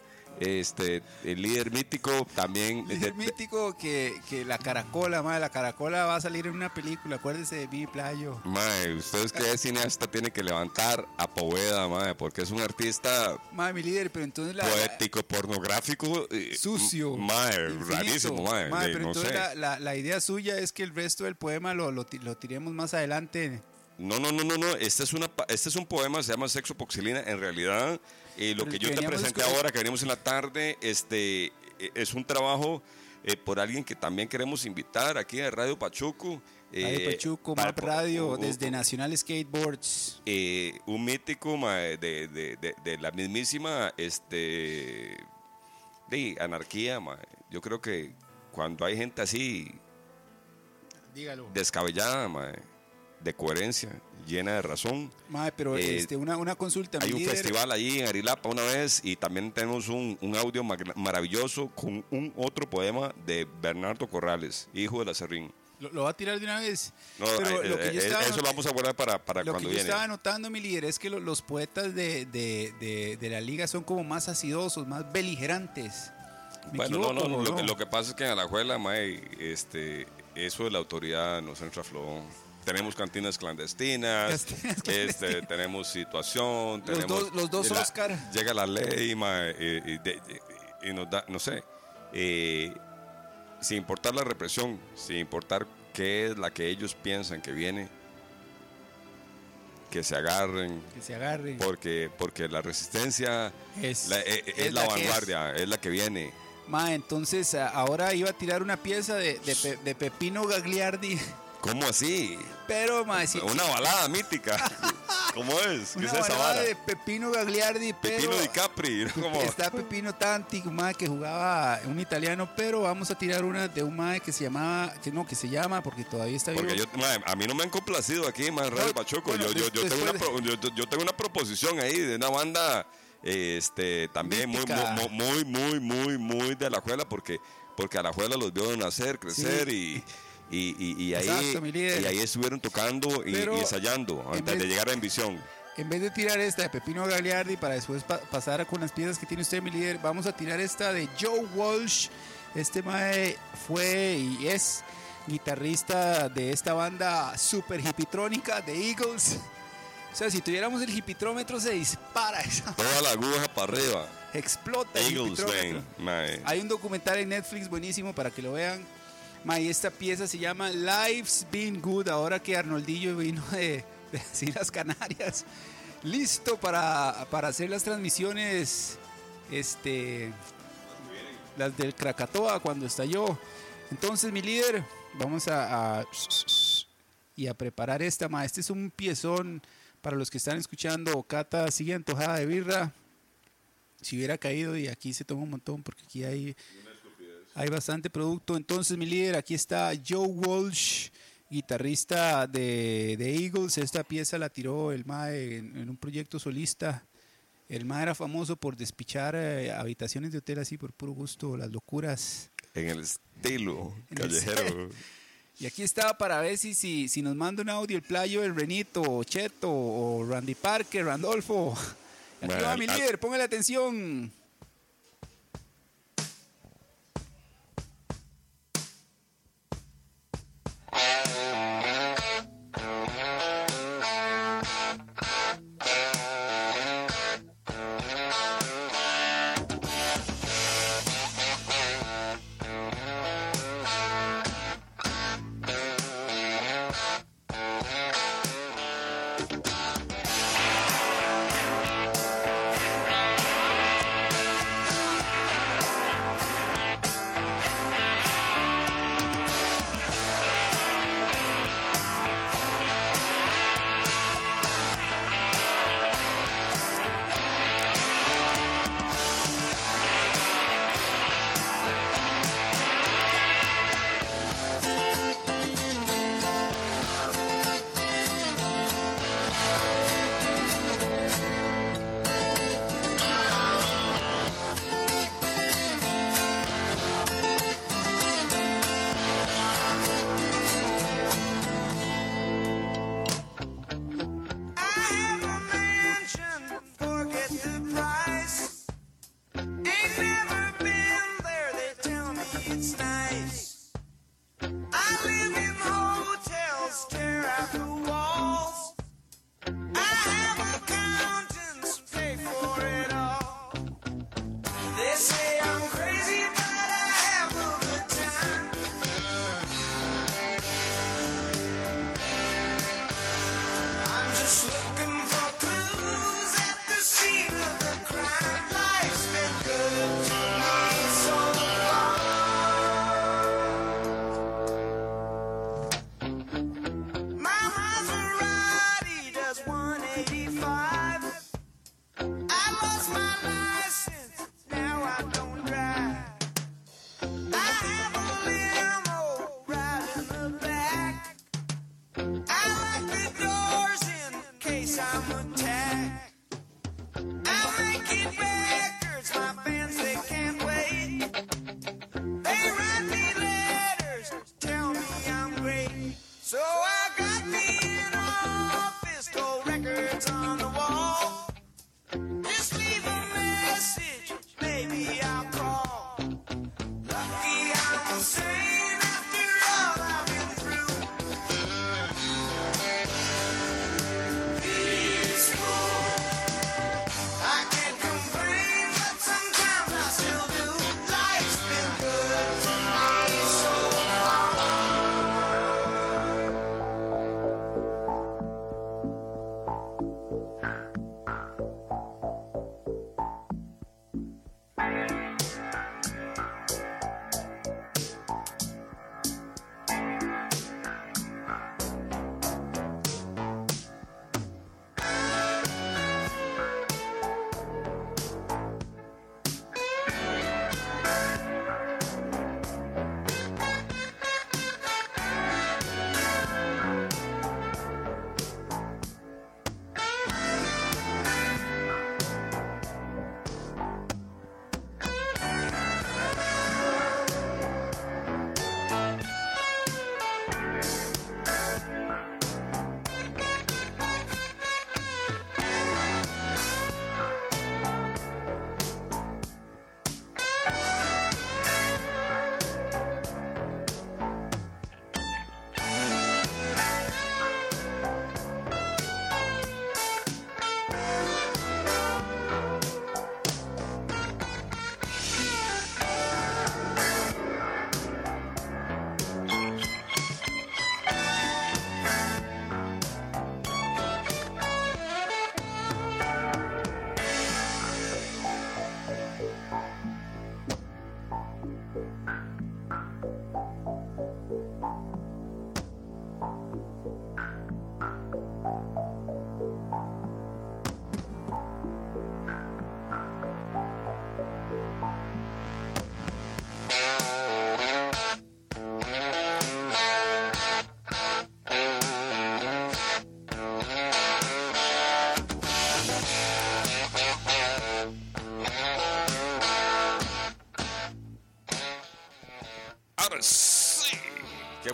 Este, el líder mítico también. de- Líder de- mítico que, que la caracola, madre, la caracola va a salir en una película, acuérdese de mi playo. Mae, ustedes que es cineasta tiene que levantar a Poveda, mae, porque es un artista Madre, mi líder, pero entonces la... poético, pornográfico, Sucio. mae, infinito. rarísimo, Mae, de- pero no entonces sé. la, la- la idea suya es que el resto del poema lo, lo, lo tiremos más adelante. No, no, no, no, no, este es una, este es un poema, se llama Sexo Poxilina, en realidad, eh, lo Pero que yo te presenté ahora, que venimos en la tarde, este, eh, es un trabajo eh, por alguien que también queremos invitar aquí a Radio Pachuco. Radio eh, Pachuco, para- Map Radio, desde Nacional Skateboards. un mítico mae, de, de- de- de la mismísima este, de anarquía. mae. Yo creo que cuando hay gente así Dígalo. descabellada, mae, de coherencia, llena de razón. Madre, pero Eh, este, una, una consulta. Hay un líder. festival allí en Arilapa una vez y también tenemos un, un audio maravilloso con un otro poema de Bernardo Corrales, hijo de la Serrín. ¿Lo, lo va a tirar de una vez? No, Pero eh, lo que yo eh, estaba eso lo vamos a guardar para, para Lo que cuando yo viene. estaba notando, mi líder, es que lo- los poetas de, de- de- de la liga son como más acidosos, más beligerantes. ¿Me Bueno, no, equivoco no, o lo, que- lo que pasa es que en Alajuela, mae, este, eso de la autoridad nos entra flow. Tenemos cantinas clandestinas, Cantinas este, clandestinas. tenemos situación, Los tenemos... dos- los dos la- Oscar. Llega la ley, mae, y, y y- nos da, no sé, eh, sin importar la represión, sin importar qué es la que ellos piensan que viene, que se agarren. Que se agarren. Porque, porque la resistencia Es- la- eh, es, es la, la es. vanguardia, es. la que viene. Ma, entonces ahora iba a tirar una pieza de, de de Pepino Gagliardi, ¿Cómo así? pero ma, si- Una balada mítica. ¿Cómo es? ¿Qué una es esa balada vara? de Pepino Gagliardi, pero Pepino DiCapri. ¿Cómo? está Pepino Tanti, un mae que jugaba un italiano, pero vamos a tirar una de un mae que se llamaba, que no, que se llama porque todavía está vivo. Porque yo, mae, a mí no me han complacido aquí, más Radio No, Pachuco. bueno, yo, yo, yo, tengo una, pro- yo, tengo una proposición ahí de una banda este, también muy, muy, muy, muy, muy, muy de la juela, porque, porque a la juela los vio nacer, crecer y, y, y, y ahí, Exacto, y ahí estuvieron tocando y, y ensayando en antes de llegar a Envisión. En vez de tirar esta de Pepino Gagliardi para después pa- pasar con las piezas que tiene usted, mi líder, vamos a tirar esta de Joe Walsh. Este mae fue y es guitarrista de esta banda super hipitrónica de Eagles. O sea, si tuviéramos el hipitrómetro se dispara esa Toda la aguja para arriba. explota el Eagles, hipitrómetro. mae. Hay un documental en Netflix buenísimo para que lo vean. Ma, y esta pieza se llama Life's Been Good, ahora que Arnoldillo vino de, de las Canarias. Listo para, para hacer las transmisiones, este, las del Krakatoa cuando estalló. Entonces, mi líder, vamos a, a- y a preparar esta. Ma. Este es un piezón para los que están escuchando. Cata sigue antojada de birra si hubiera caído y aquí se toma un montón porque aquí hay, hay bastante producto. Entonces, mi líder, aquí está Joe Walsh, guitarrista de, de Eagles. Esta pieza la tiró el MAE en, en un proyecto solista. El MAE era famoso por despichar eh, habitaciones de hotel así por puro gusto, las locuras. En el estilo En el- callejero. Y aquí está para ver si, si, si nos manda un audio el playo, el Renito, o Cheto, o Randy Parker, Randolfo. Aquí Bueno, va mi líder, póngale atención. Música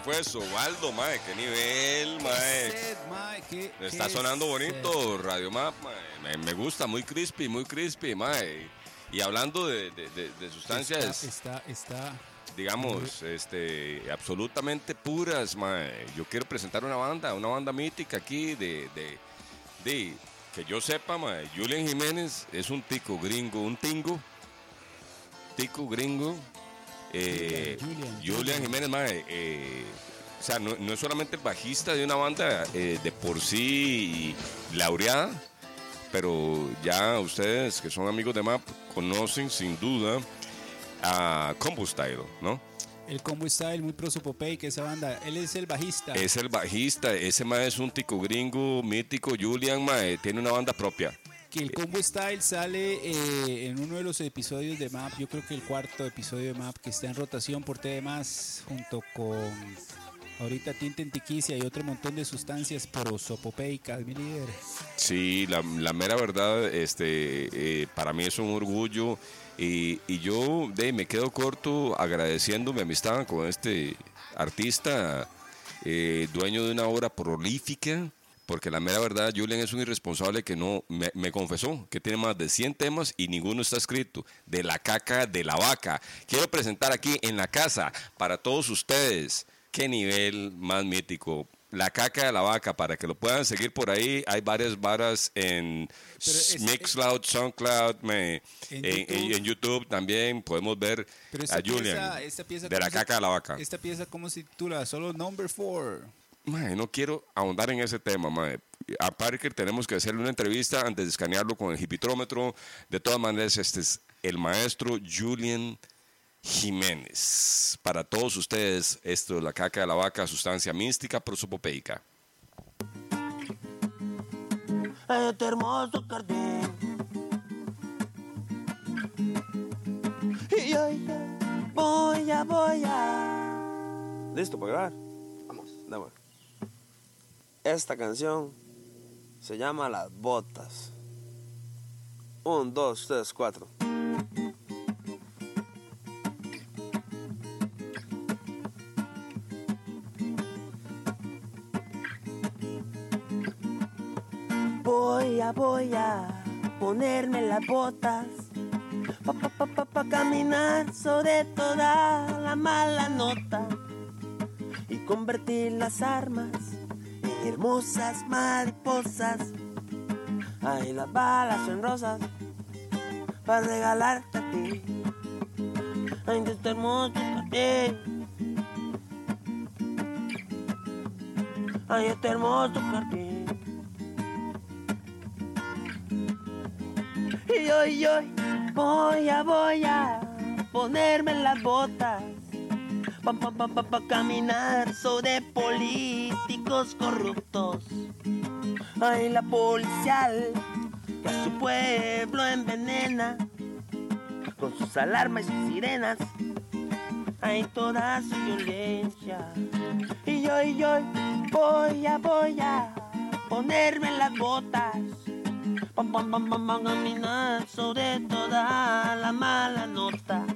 ¿Qué fue eso? Waldo, mae, qué nivel, mae. Está sonando bonito Radio Map, mae. Me, gusta, muy crispy, muy crispy, mae. Y hablando de, de- de- de sustancias, Está, está, está- digamos, este, absolutamente puras, mae. Yo quiero presentar una banda, una banda mítica aquí de, de, de- que yo sepa, mae. Julian Jiménez es un tico gringo, un tingo, tico gringo. Eh, Julian, Julian, Jiménez, mae, eh, o sea, no, no es solamente el bajista de una banda eh, de por sí laureada, pero ya ustedes que son amigos de MAP conocen sin duda a Combo Style, ¿no? El Combo Style, muy prosopopeica esa banda. Él es el bajista. Es el bajista, ese mae es un tico gringo mítico, Julian, mae, tiene una banda propia. Que el Combo Style sale eh, en uno de los episodios de MAP, yo creo que el cuarto episodio de MAP, que está en rotación por TDMás, junto con ahorita Tinta en Tiquicia y otro montón de sustancias prosopopeicas, mi líder. Sí, la, la mera verdad, este, eh, para mí es un orgullo y, y yo de, me quedo corto agradeciendo mi amistad con este artista, eh, dueño de una obra prolífica, porque la mera verdad, Julian es un irresponsable que no, me, me confesó que tiene más de 100 temas y ninguno está escrito, de la caca de la vaca. Quiero presentar aquí en la casa para todos ustedes, qué nivel más mítico. La caca de la vaca, para que lo puedan seguir por ahí, hay varias varas en es- Mixcloud, SoundCloud, me- En YouTube. en YouTube también podemos ver a Julian pieza, esta pieza de la ¿cómo se- caca de la vaca. Esta pieza, ¿cómo se titula? Solo Number 4. Mae, no quiero ahondar en ese tema, mae. A Parker tenemos que hacerle una entrevista antes de escanearlo con el hipitrómetro. De todas maneras, este es el maestro Julian Jiménez. Para todos ustedes, esto es la caca de la vaca, sustancia mística prosopopeica. este hermoso jardín. Y hoy voy a, voy a. ¿Listo para grabar? Vamos, dame. Esta canción se llama Las Botas. Un, dos, tres, cuatro. Voy a, voy a ponerme las botas pa, pa, pa, pa, pa caminar sobre toda la mala nota y convertir las armas hermosas mariposas. Ay, las balas en rosas para regalarte a ti. Ay, de este hermoso jardín. Ay, este hermoso jardín. Y hoy, hoy voy a, voy a ponerme las botas pa, pa, pa, pa, caminar sobre políticos corruptos. Ay, la policial que a su pueblo envenena con sus alarmas y sus sirenas. Hay toda su violencia. Y yo, yo voy a, voy a ponerme las botas. Pam, pam, pam, pam, caminar sobre toda la mala nota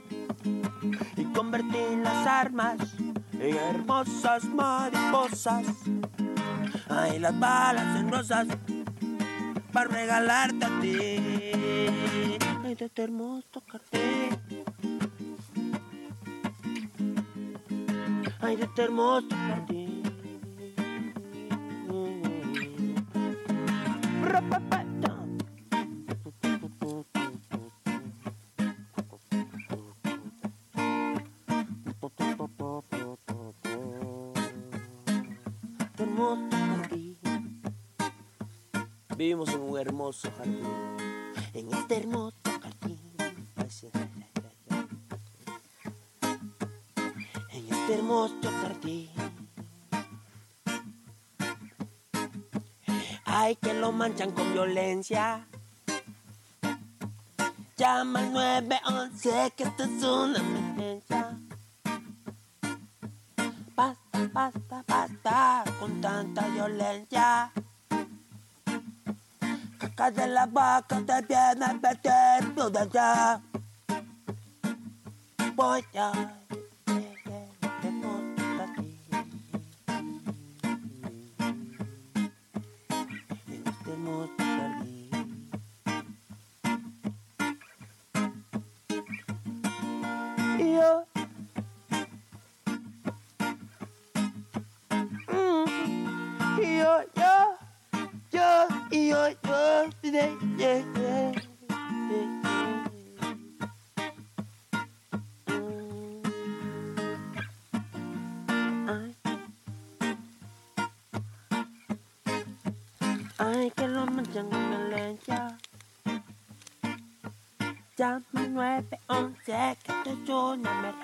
y convertir las armas en hermosas mariposas. Ay, las balas en rosas para regalarte a ti. Ay, de este hermoso cartel. Ay, de este hermoso cartel. Vivimos en un hermoso jardín. En este hermoso jardín. En este hermoso jardín. Ay, que lo manchan con violencia. Llama al 911 que esto es una emergencia. Basta, basta, basta con tanta violencia. Caca de la vaca te viene a meter de allá. Voy a Llama 911 que te echo una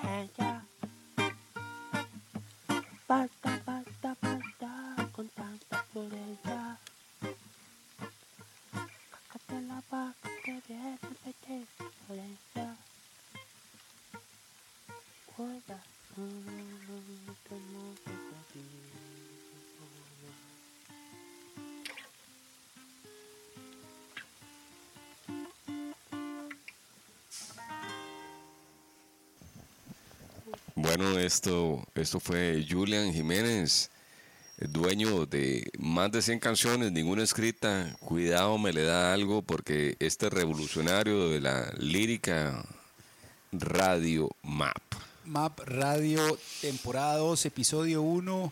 Esto, esto fue Julian Jiménez, dueño de más de 100 canciones, ninguna escrita. Cuidado, me le da algo porque este revolucionario de la lírica Radio Map. Map Radio, temporada 2, episodio 1.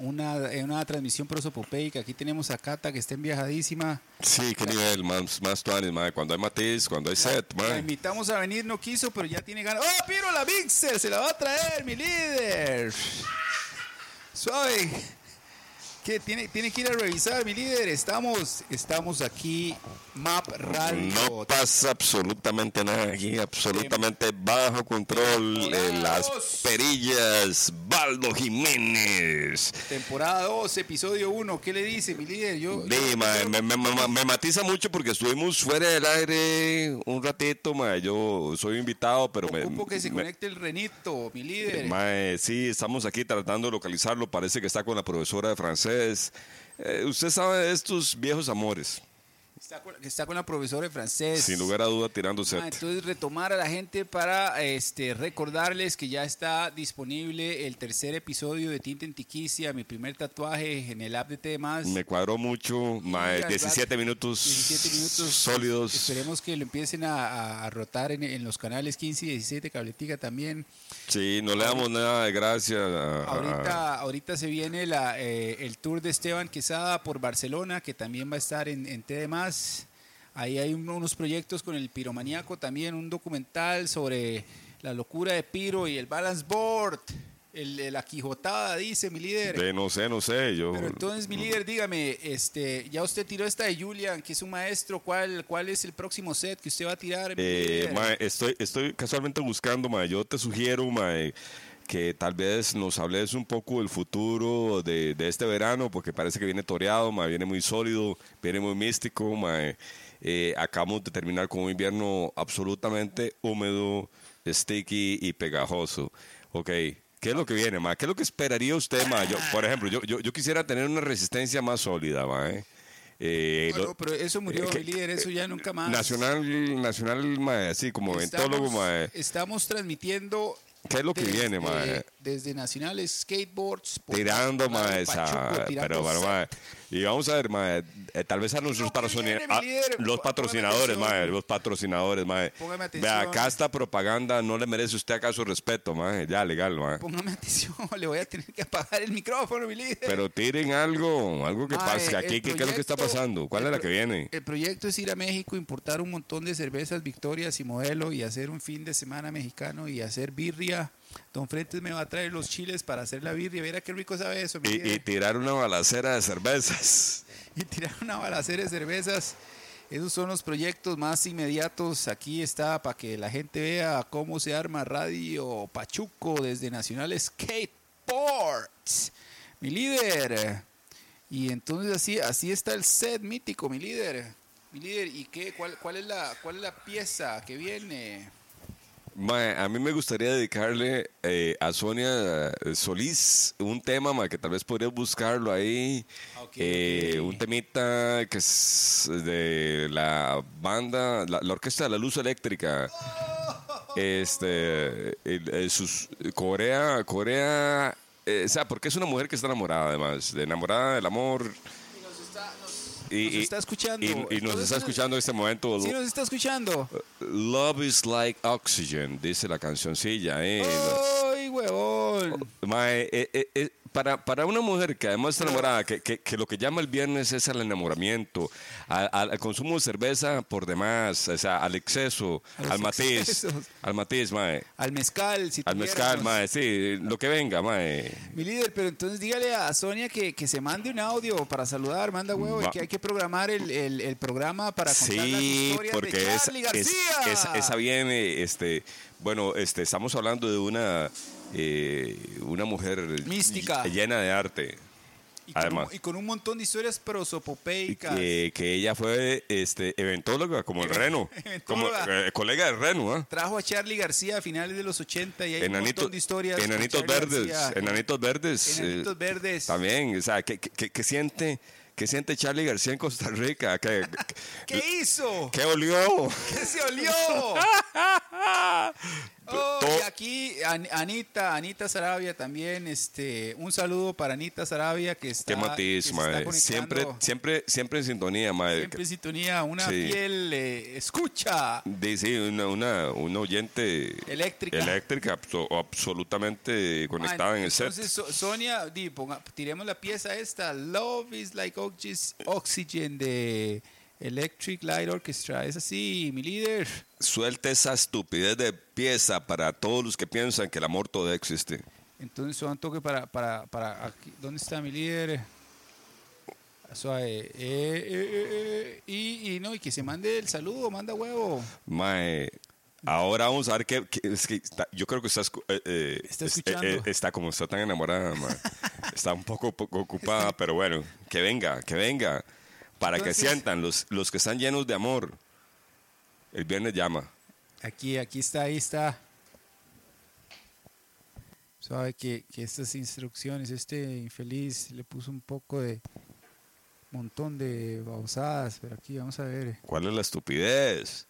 Una, en una transmisión prosopopeica. Aquí tenemos a Cata que está enviajadísima. Sí, qué nivel, más, más tuanes, mae. Cuando hay matiz, cuando hay set, La mae. invitamos a venir, no quiso, pero ya tiene ganas. ¡Oh, Piro la Mixer! Se la va a traer, mi líder. Suave. Tiene, tiene que ir a revisar, mi líder. Estamos, estamos aquí, Map Radio. No pasa absolutamente nada aquí, absolutamente bajo control. eh, las perillas, Baldo Jiménez. Temporada 2, episodio 1. ¿Qué le dice, mi líder? Yo, Sí, yo- mae, me, me- me- me matiza mucho porque estuvimos fuera del aire un ratito, mae. Yo soy invitado, pero me, Ocupo que se conecte el renito, mi líder. Sí, estamos aquí tratando de localizarlo. Parece que está con la profesora de francés. Eh, usted sabe de estos viejos amores. Está con, está con la profesora de francés. Sin lugar a duda, tirando Ah, entonces retomar a la gente para este, recordarles que ya está disponible el tercer episodio de Tinta en Tiquicia, mi primer tatuaje en el app de temas. Me cuadró mucho. Al 17 rato- minutos, 17 minutos sólidos. Esperemos que lo empiecen a, rotar en, en los canales 15 y 17, Cabletica también. Sí, no le damos nada de gracia. a- a- Ahorita, ahorita se viene la, eh, el tour de Esteban Quesada por Barcelona, que también va a estar en, en TDMás. Ahí hay un- unos proyectos con el Piromaníaco también, un documental sobre la locura de Piro y el balance board. El, la Quijotada, dice mi líder. de no sé, no sé. Yo, Pero entonces, mi líder, dígame, este, ya usted tiró esta de Julian, que es un maestro. ¿Cuál, cuál es el próximo set que usted va a tirar? Eh, estoy, estoy casualmente buscando, mae. Yo te sugiero, mae, que tal vez nos hables un poco del futuro de, de este verano, porque parece que viene toreado, mae, viene muy sólido, viene muy místico, mae. Eh, acabamos de terminar con un invierno absolutamente húmedo, sticky y pegajoso. Ok. ¿Qué es lo que viene, mae? ¿Qué es lo que esperaría usted, mae? Yo, por ejemplo, yo, yo, yo quisiera tener una resistencia más sólida, mae. Eh, Bueno, lo- pero eso murió, eh, mi líder, eso ya nunca más. Nacional, nacional, mae, así como ventólogo, Estamos, mae. estamos transmitiendo. ¿Qué es lo que desde- viene, mae? Desde Nacional Skateboards. Tirando, esa- tirando pero bueno. Y vamos a ver, mae, eh, tal vez a nuestros mi a- líder. los patrocinadores, mae, los patrocinadores. Póngame Vea, acá esta propaganda no le merece usted acaso respeto, mae, ya legal, mae. Póngame atención, le voy a tener que apagar el micrófono, mi líder. Pero tiren algo, algo que Mae, pase aquí, el ¿qué, es lo que está proyecto- pasando? ¿Cuál es la que viene? El proyecto es ir a México, importar un montón de cervezas Victorias y Modelo y hacer un fin de semana mexicano y hacer birria. Don Frentes me va a traer los chiles para hacer la birria. Verá qué rico sabe eso, mi Y, y tirar una balacera de cervezas. y tirar una balacera de cervezas. Esos son los proyectos más inmediatos. Aquí está para que la gente vea cómo se arma Radio Pachuco desde Nacional Skateboards. Mi líder. Y entonces así, así está el set mítico, mi líder. Mi líder, ¿y qué? ¿Cuál, cuál, es, la, cuál es la pieza que viene? Mae, a mí me gustaría dedicarle eh, a Sonia eh, Solís un tema mae, que tal vez podrías buscarlo ahí. Ok, Eh. Un temita que es de la banda, la, la Orquesta de la Luz Eléctrica. Este, el- el- sus- Corea, Corea, eh, o sea, porque es una mujer que está enamorada además, de enamorada del amor. Y, nos está escuchando. y- y nos Entonces, está escuchando en este momento. ¿Sí nos está escuchando? Love is like oxygen, dice la cancioncilla. Eh. ¡Ay, huevón! Mae, eh, eh, eh, para, para una mujer que además está enamorada, que, que, que lo que llama el viernes es al enamoramiento, al, consumo de cerveza por demás, o sea, al exceso, al matiz, al matiz, mae, Al mezcal, si al mezcal, mae, sí, lo que venga, mae. Mi líder, pero entonces dígale a Sonia que, que se mande un audio para saludar, manda huevo, y que hay que programar el, el- el programa para contar las Sí, historias porque de es, Charlie es- García. es- esa viene, este, bueno, este, estamos hablando de una, eh, una mujer Mística. llena de arte. y, con además. un, y con un montón de historias prosopopeicas. que, que ella fue este, eventóloga como el Reno, como eh, colega de Reno, ¿ah? Trajo a Charlie García a finales de los 80 y hay un Enanito- montón de historias. enanitos verdes, García. enanitos verdes. Enanitos eh, verdes. También, o sea, ¿qué, qué, qué siente, qué siente Charlie García en Costa Rica? ¿Qué, ¿Qué hizo? qué olió? ¿Qué se olió? Oh, y aquí An- Anita, Anita Sarabia también, este, un saludo para Anita Sarabia que está, Qué matiz, que madre. Siempre, siempre, siempre en sintonía, madre. siempre en sintonía, una Sí. fiel eh, escucha Dice una, una, una oyente eléctrica. eléctrica abso- absolutamente conectada en el set. Entonces, So- Sonia, di, ponga- tiremos la pieza esta, Love is like Oxy- Oxygen de Electric Light Orchestra. Es así, mi líder. Suelta esa estupidez de pieza para todos los que piensan que el amor todo existe. Entonces, son toque para, para, para aquí. ¿Dónde está mi líder? Suave. Eh, eh, eh, eh, y, y no, y que se mande el saludo, manda huevo. Mae, ahora vamos a ver qué, qué- es que está- yo creo que está, escu- eh, eh, Está es- escuchando. eh, eh, está como está tan enamorada, mae. está un poco, poco ocupada, pero bueno, que venga, que venga, para Entonces- que sientan los, los que están llenos de amor. El viernes llama. Aquí, aquí está, ahí está. Sabe que, que estas instrucciones, este infeliz le puso un poco de montón de babosadas, pero aquí vamos a ver. ¿Cuál es la estupidez?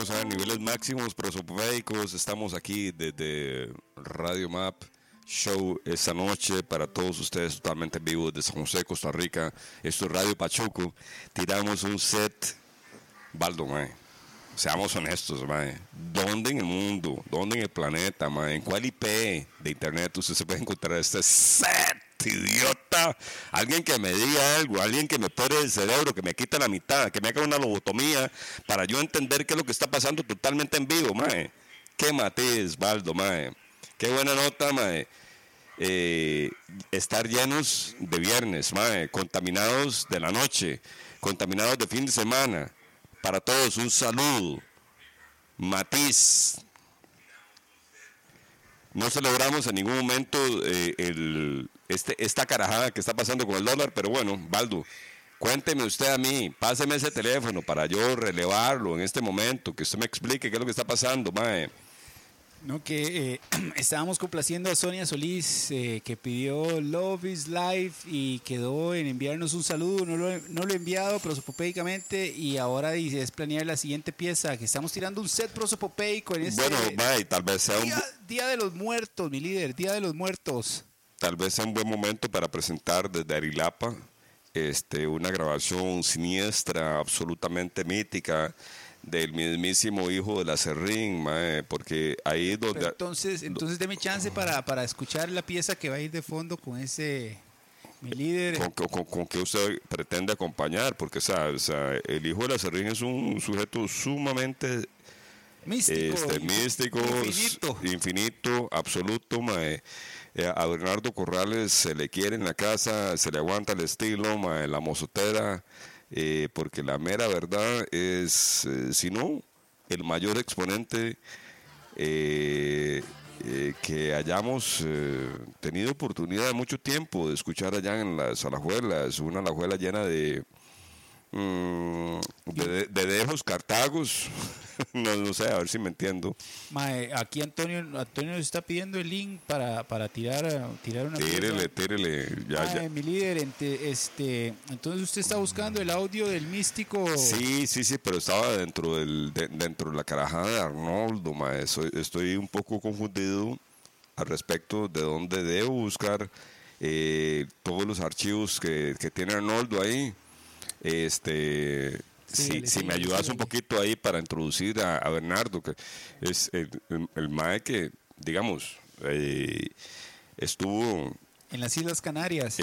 A niveles máximos prosopopédicos. Estamos aquí desde Radio Map Show esta noche para todos ustedes totalmente en vivo desde San José, Costa Rica. Esto es Radio Pachuco. Tiramos un set. Baldo, mae. Seamos honestos, mae. ¿Dónde en el mundo, dónde en el planeta, mae? ¿En cuál IP de internet usted se puede encontrar este set? Idiota, alguien que me diga algo, alguien que me pone el cerebro, que me quite la mitad, que me haga una lobotomía para yo entender qué es lo que está pasando totalmente en vivo, mae. Qué matiz, Baldo, mae. Qué buena nota, mae. Eh, estar llenos de viernes, mae, contaminados de la noche, contaminados de fin de semana. Para todos, un saludo. Matiz. No celebramos en ningún momento eh, el, este, esta carajada que está pasando con el dólar, pero bueno, Baldo, cuénteme usted a mí, páseme ese teléfono para yo relevarlo en este momento, que usted me explique qué es lo que está pasando, mae. No, que eh, estábamos complaciendo a Sonia Solís, eh, que pidió Love is Life y quedó en enviarnos un saludo. No lo, he- no lo he enviado prosopopéicamente y ahora dice es planear la siguiente pieza, que estamos tirando un set prosopopéico en este Bueno, mae, tal vez sea un, día, Día de los Muertos, mi líder, Día de los Muertos. tal vez sea un buen momento para presentar desde Arilapa este, una grabación siniestra, absolutamente mítica del mismísimo hijo de la Serrín, mae, porque ahí es Pero donde... entonces, entonces deme chance para, para escuchar la pieza que va a ir de fondo con ese, mi líder. con, con, con- que usted pretende acompañar, porque o sea, el hijo de la Serrín es un sujeto sumamente Místico, este, místico, infinito. infinito, absoluto. mae. Eh, a Bernardo Corrales se le quiere en la casa, se le aguanta el estilo, mae, la mozotera, eh, porque la mera verdad es, eh, si no, el mayor exponente eh, eh, que hayamos eh, tenido oportunidad mucho tiempo de escuchar allá en las alajuelas, una alajuela llena de, de, de dejos cartagos, no, no sé, a ver si me entiendo. Mae, aquí Antonio, Antonio nos está pidiendo el link para, para tirar, tirar una Tírele, tírele, ya, Mae, ya. mi líder, ente- este, entonces usted está buscando el audio del místico. Sí, sí, sí, pero estaba dentro del de- dentro de la carajada de Arnoldo, mae. Soy- estoy un poco confundido al respecto de dónde debo buscar eh, todos los archivos que, que tiene Arnoldo ahí. Este, si, si me ayudas un poquito ahí para introducir a, a Bernardo, que es el, el, el mae que, digamos, eh, estuvo En las Islas Canarias.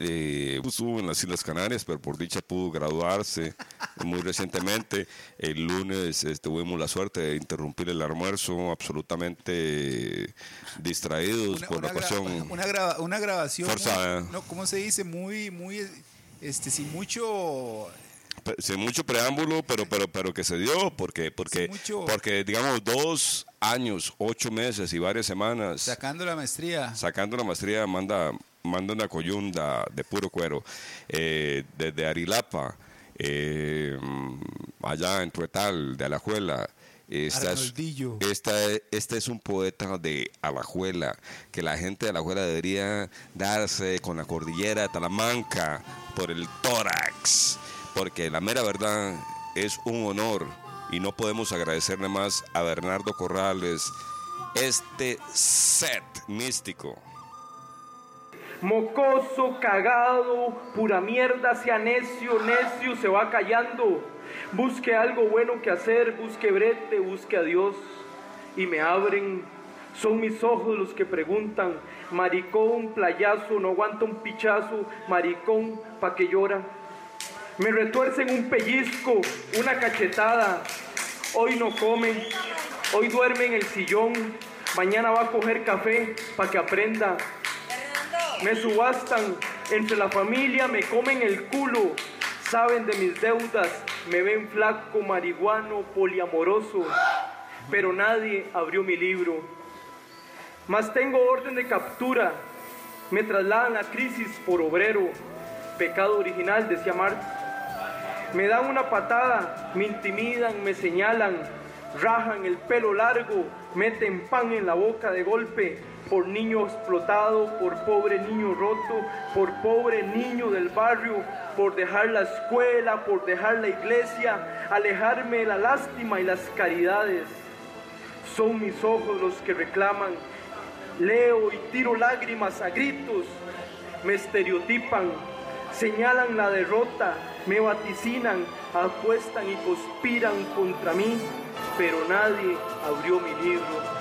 eh, estuvo en las Islas Canarias, pero por dicha pudo graduarse muy recientemente. El lunes este, tuvimos la suerte de interrumpir el almuerzo, absolutamente distraídos una, por una la gra- ocasión. una, graba- una grabación. Forzada. muy- no, ¿Cómo se dice? Muy, muy, este, sin mucho. Sin mucho preámbulo, pero, pero, pero que se dio, porque, porque, porque digamos, dos años, ocho meses y varias semanas. Sacando la maestría. sacando la maestría manda manda una coyunda de puro cuero eh, desde Arilapa eh, allá en Tuetal de Alajuela esta es, esta, este es un poeta de Alajuela que la gente de Alajuela debería darse con la cordillera de Talamanca por el tórax porque la mera verdad es un honor y no podemos agradecerle más a Bernardo Corrales este set místico. Mocoso, cagado, pura mierda, sea necio, necio, se va callando. Busque algo bueno que hacer, busque brete, busque a Dios. Y me abren, son mis ojos los que preguntan, maricón, playazo, no aguanta un pichazo, maricón, pa' que llora. Me retuercen un pellizco, una cachetada. Hoy no come, hoy duerme en el sillón, mañana va a coger café pa' que aprenda. Me subastan entre la familia, me comen el culo, saben de mis deudas, me ven flaco, marihuano, poliamoroso, pero nadie abrió mi libro. Mas tengo orden de captura, me trasladan a crisis por obrero, pecado original, decía Marx. Me dan una patada, me intimidan, me señalan, rajan el pelo largo, meten pan en la boca de golpe, por niño explotado, por pobre niño roto, por pobre niño del barrio, por dejar la escuela, por dejar la iglesia, alejarme de la lástima y las caridades. Son mis ojos los que reclaman. Leo y tiro lágrimas a gritos. Me estereotipan, señalan la derrota, me vaticinan, apuestan y conspiran contra mí, pero nadie abrió mi libro.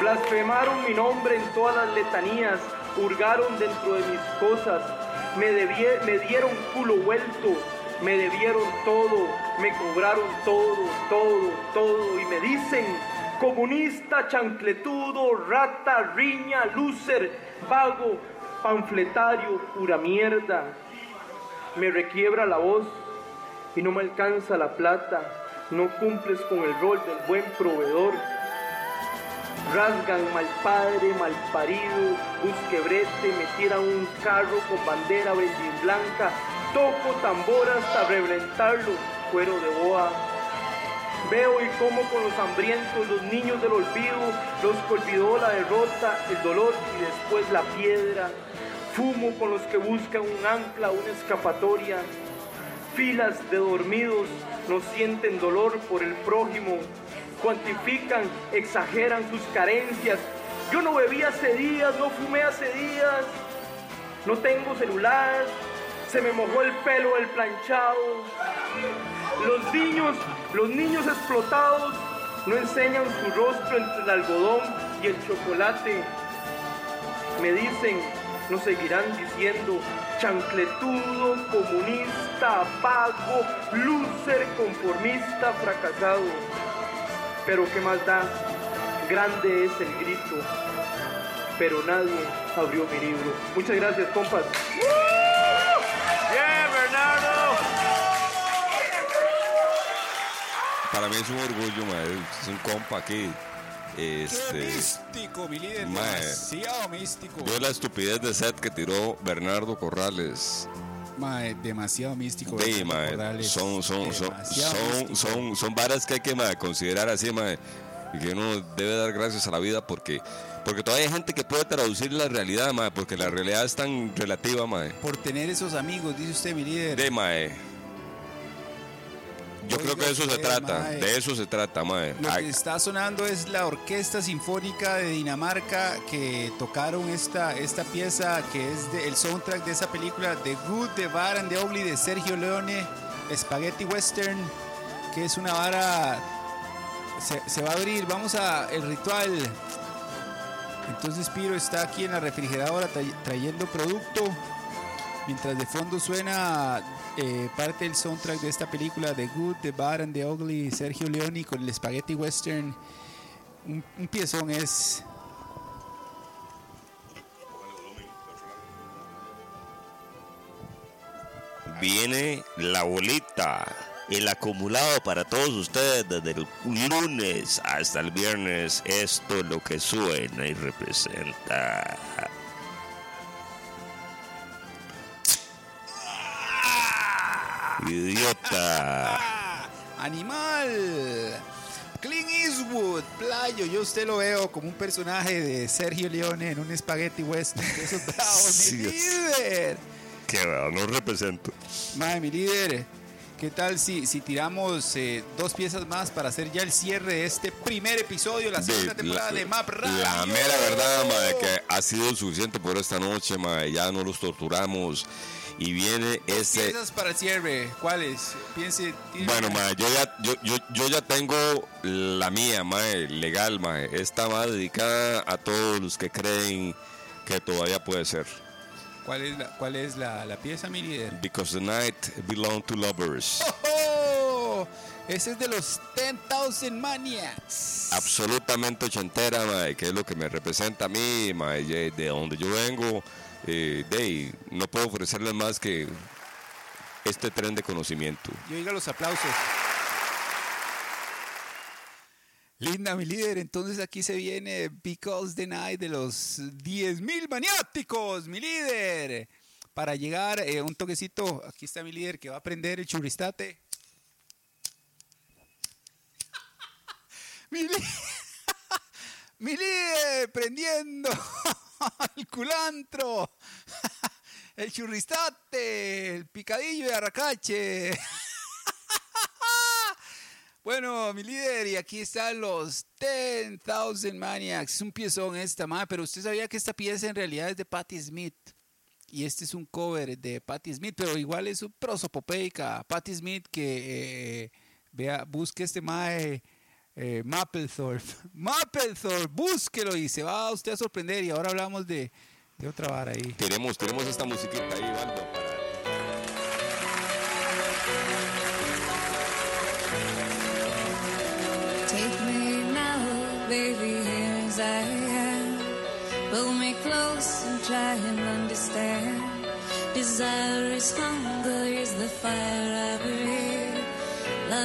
Blasfemaron mi nombre en todas las letanías, hurgaron dentro de mis cosas, me, dieron culo vuelto, me debieron todo, me cobraron todo, todo, todo, y me dicen, comunista, chancletudo, rata, riña, loser, vago, panfletario, pura mierda. Me requiebra la voz y no me alcanza la plata, no cumples con el rol del buen proveedor. Rasgan mal padre, mal parido, busque brete, me tiran un carro con bandera y blanca, toco tambor hasta reventarlo, cuero de boa. Veo y como con los hambrientos, los niños del olvido, los que olvidó la derrota, el dolor y después la piedra. Fumo con los que buscan un ancla, una escapatoria. Filas de dormidos no sienten dolor por el prójimo, cuantifican, exageran sus carencias. Yo no bebí hace días, no fumé hace días, no tengo celular, se me mojó el pelo del planchado. Los niños, los niños explotados no enseñan su rostro entre el algodón y el chocolate. Me dicen, nos seguirán diciendo, chancletudo, comunista, vago, loser, conformista, fracasado. Pero qué más da, grande es el grito, pero nadie abrió mi libro. Muchas gracias, compas. ¡Bien, Bernardo! Para mí es un orgullo, mae, es un compa aquí. Este, místico, mi líder. Mae. Demasiado místico. vio la estupidez de set que tiró Bernardo Corrales. Mae, demasiado místico. Sí, mae, Corrales. son, son, son, son, son, son varas que hay que mae, considerar así, mae, y que uno debe dar gracias a la vida porque, porque todavía hay gente que puede traducir la realidad, mae, porque la realidad es tan relativa, mae. Por tener esos amigos, dice usted, mi líder. De mae. Yo creo que de eso se usted, trata, mae. de eso se trata, mae. Lo Ay, que está sonando es la Orquesta Sinfónica de Dinamarca que tocaron esta, esta pieza que es de- el soundtrack de esa película The Good, The Bad and The Ugly de Sergio Leone, Spaghetti Western, que es una vara... Se, se va a abrir, vamos a el ritual. Entonces Piro está aquí en la refrigeradora tra- trayendo producto. Mientras de fondo suena eh, parte del soundtrack de esta película, The Good, The Bad and The Ugly, Sergio Leone con el Spaghetti Western. Un, un piezón es. Viene la bolita. El acumulado para todos ustedes desde el lunes hasta el viernes. Esto es lo que suena y representa. Idiota. ¡Animal! Clint Eastwood, playo. Yo usted lo veo como un personaje de Sergio Leone en un Spaghetti Western. de Esos bravos, Sí, mi es- líder. Que no represento. Mae, mi líder, ¿qué tal si, si tiramos eh, dos piezas más para hacer ya el cierre de este primer episodio, la segunda de- temporada la- de Map Radio? La mera verdad, mae, que ha sido suficiente por esta noche, mae, ya no los torturamos. Y viene ese... Piezas para el cierre, ¿cuáles? Piense. Bueno, mae, yo ya, yo, yo, yo ya tengo la mía, mae, legal, mae. Esta va dedicada a todos los que creen que todavía puede ser. ¿Cuál es la, cuál es la, la pieza, mi líder? Because the night belong to lovers. ¡Oh! Ese es de los 10,000 Maniacs. Absolutamente ochentera, mae, que es lo que me representa a mí, de de donde yo vengo. Eh, ahí, no puedo ofrecerles más que este tren de conocimiento. Y oiga los aplausos. Linda, mi líder. Entonces aquí se viene Because the Night de los 10.000 maniáticos, mi líder. Para llegar, eh, un toquecito. Aquí está mi líder que va a prender el churristate. Mi, mi líder prendiendo el culantro, el churristate, el picadillo de arracache. Bueno, mi líder, y aquí están los 10,000 Maniacs. Es un piezón esta, madre, pero usted sabía que esta pieza en realidad es de Patti Smith. Y este es un cover de Patti Smith, pero igual es un prosopopeica. Patti Smith que, eh, vea, busque este mae eh, Mapplethorpe. Mapplethorpe, búsquelo y se va usted a sorprender. Y ahora hablamos de, de otra vara ahí. Tenemos, tenemos esta musiquita ahí, Valdo, Take me now, baby, here as I am. Pull me close and try and understand. Desire is hunger, is the fire I breathe.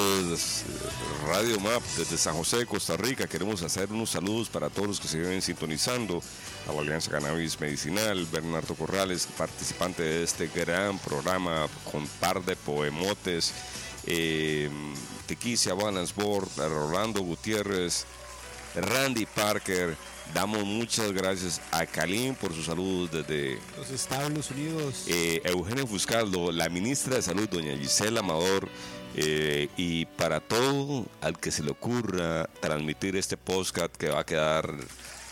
Eh, Radio Map desde San José de Costa Rica. Queremos hacer unos saludos para todos los que se vienen sintonizando a la Alianza Cannabis Medicinal. Bernardo Corrales, participante de este gran programa con par de poemotes. Eh, Tequicia Balance Board, Rolando Gutiérrez, Randy Parker. Damos muchas gracias a Kalim por sus saludos desde Los Estados Unidos. eh, Eugenio Fuscaldo, la ministra de Salud, doña Gisela Amador, eh, y para todo al que se le ocurra transmitir este podcast que va a quedar...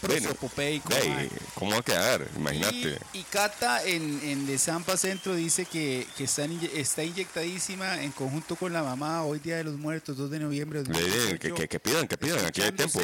Bueno, Prosopopeico, mae. ¿cómo va a quedar? Imagínate. Y, y Cata en, en de Zampa Centro dice que, que está, está inyectadísima en conjunto con la mamá hoy Día de los Muertos, 2 de noviembre de Ve, 2018. que, que- que pidan, que pidan, aquí hay tiempo.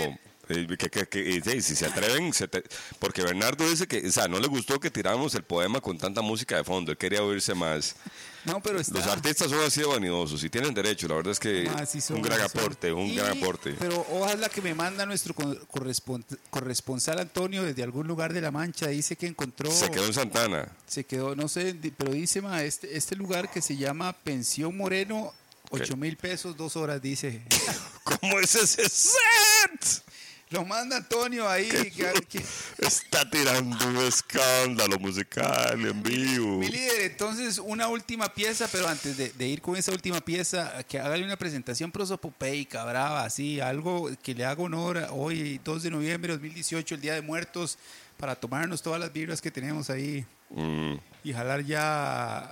Eh, que- que- que- si se atreven, se te- porque Bernardo dice que, o sea, no le gustó que tiráramos el poema con tanta música de fondo, él quería oírse más. No, pero está... Los artistas son así de vanidosos y tienen derecho, la verdad es que Ah, sí un gran aporte, un Y- gran aporte. Pero ojalá que me manda nuestro correspon- corresponsal Antonio desde algún lugar de La Mancha. Dice que encontró. Se quedó en Santana. Se quedó, no sé, pero dice, ma, este, este lugar que se llama Pensión Moreno, 8 mil pesos, dos horas, dice. ¿Cómo es ese set? Lo manda Antonio ahí. que- que- Está tirando un escándalo musical en vivo. Mi líder, entonces una última pieza, pero antes de, de ir con esa última pieza, que hágale una presentación prosopopeica, brava, así, algo que le haga honor hoy, 2 de noviembre de 2018, el Día de Muertos, para tomarnos todas las vibras que tenemos ahí Mm, y jalar ya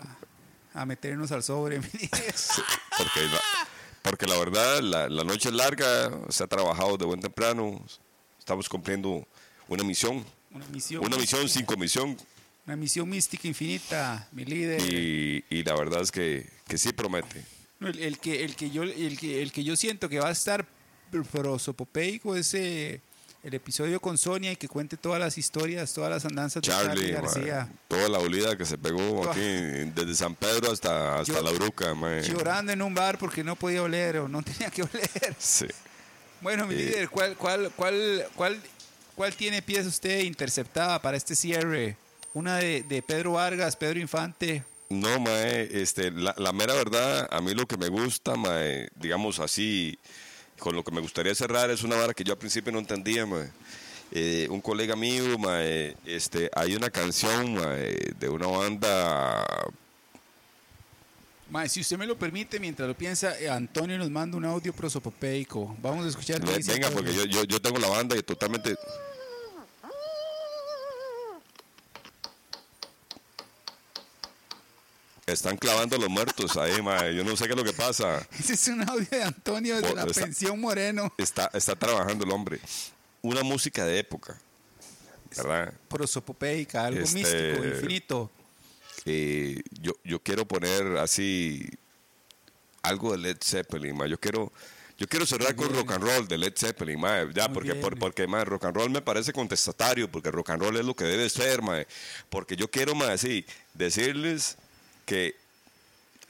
a meternos al sobre. mi líder. porque, la, porque la verdad, la, la noche es larga, se ha trabajado de buen temprano, estamos cumpliendo una misión. Una misión. Una misión sin comisión. Una misión mística infinita, mi líder. Y, y la verdad es que, que sí promete. El que, el, que yo, el, que, el que yo siento que va a estar prosopopeico es eh, el episodio con Sonia y que cuente todas las historias, todas las andanzas de Charlie, Charlie García. toda la olida que se pegó aquí, desde San Pedro hasta, hasta Yo- La Bruca. mae. Llorando en un bar porque no podía oler o no tenía que oler. Sí. Bueno, mi Eh. líder, ¿cuál, cuál, cuál, cuál, ¿cuál tiene pieza usted interceptada para este cierre? Una de, de Pedro Vargas, Pedro Infante. No, mae, este, la, la mera verdad, a mí lo que me gusta, mae, digamos así, con lo que me gustaría cerrar es una vara que yo al principio no entendía, mae. Eh, un colega mío, mae, este, hay una canción mae, de una banda, Mae, si usted me lo permite, mientras lo piensa, eh, Antonio nos manda un audio prosopopeico. Vamos a escuchar. venga, porque yo, yo, yo tengo la banda y totalmente... Están clavando a los muertos ahí, mae. Yo no sé qué es lo que pasa. Ese es un audio de Antonio de la está- pensión Moreno. Está, está trabajando el hombre. Una música de época, ¿verdad? Prosopopeica, algo Este- místico, infinito. Eh, yo, yo quiero poner así algo de Led Zeppelin, ma. Yo quiero, yo quiero cerrar con rock and roll de Led Zeppelin, ma. Ya, Muy porque, por- porque ma, rock and roll me parece contestatario, porque rock and roll es lo que debe ser, ma. Porque yo quiero, ma, así, decirles que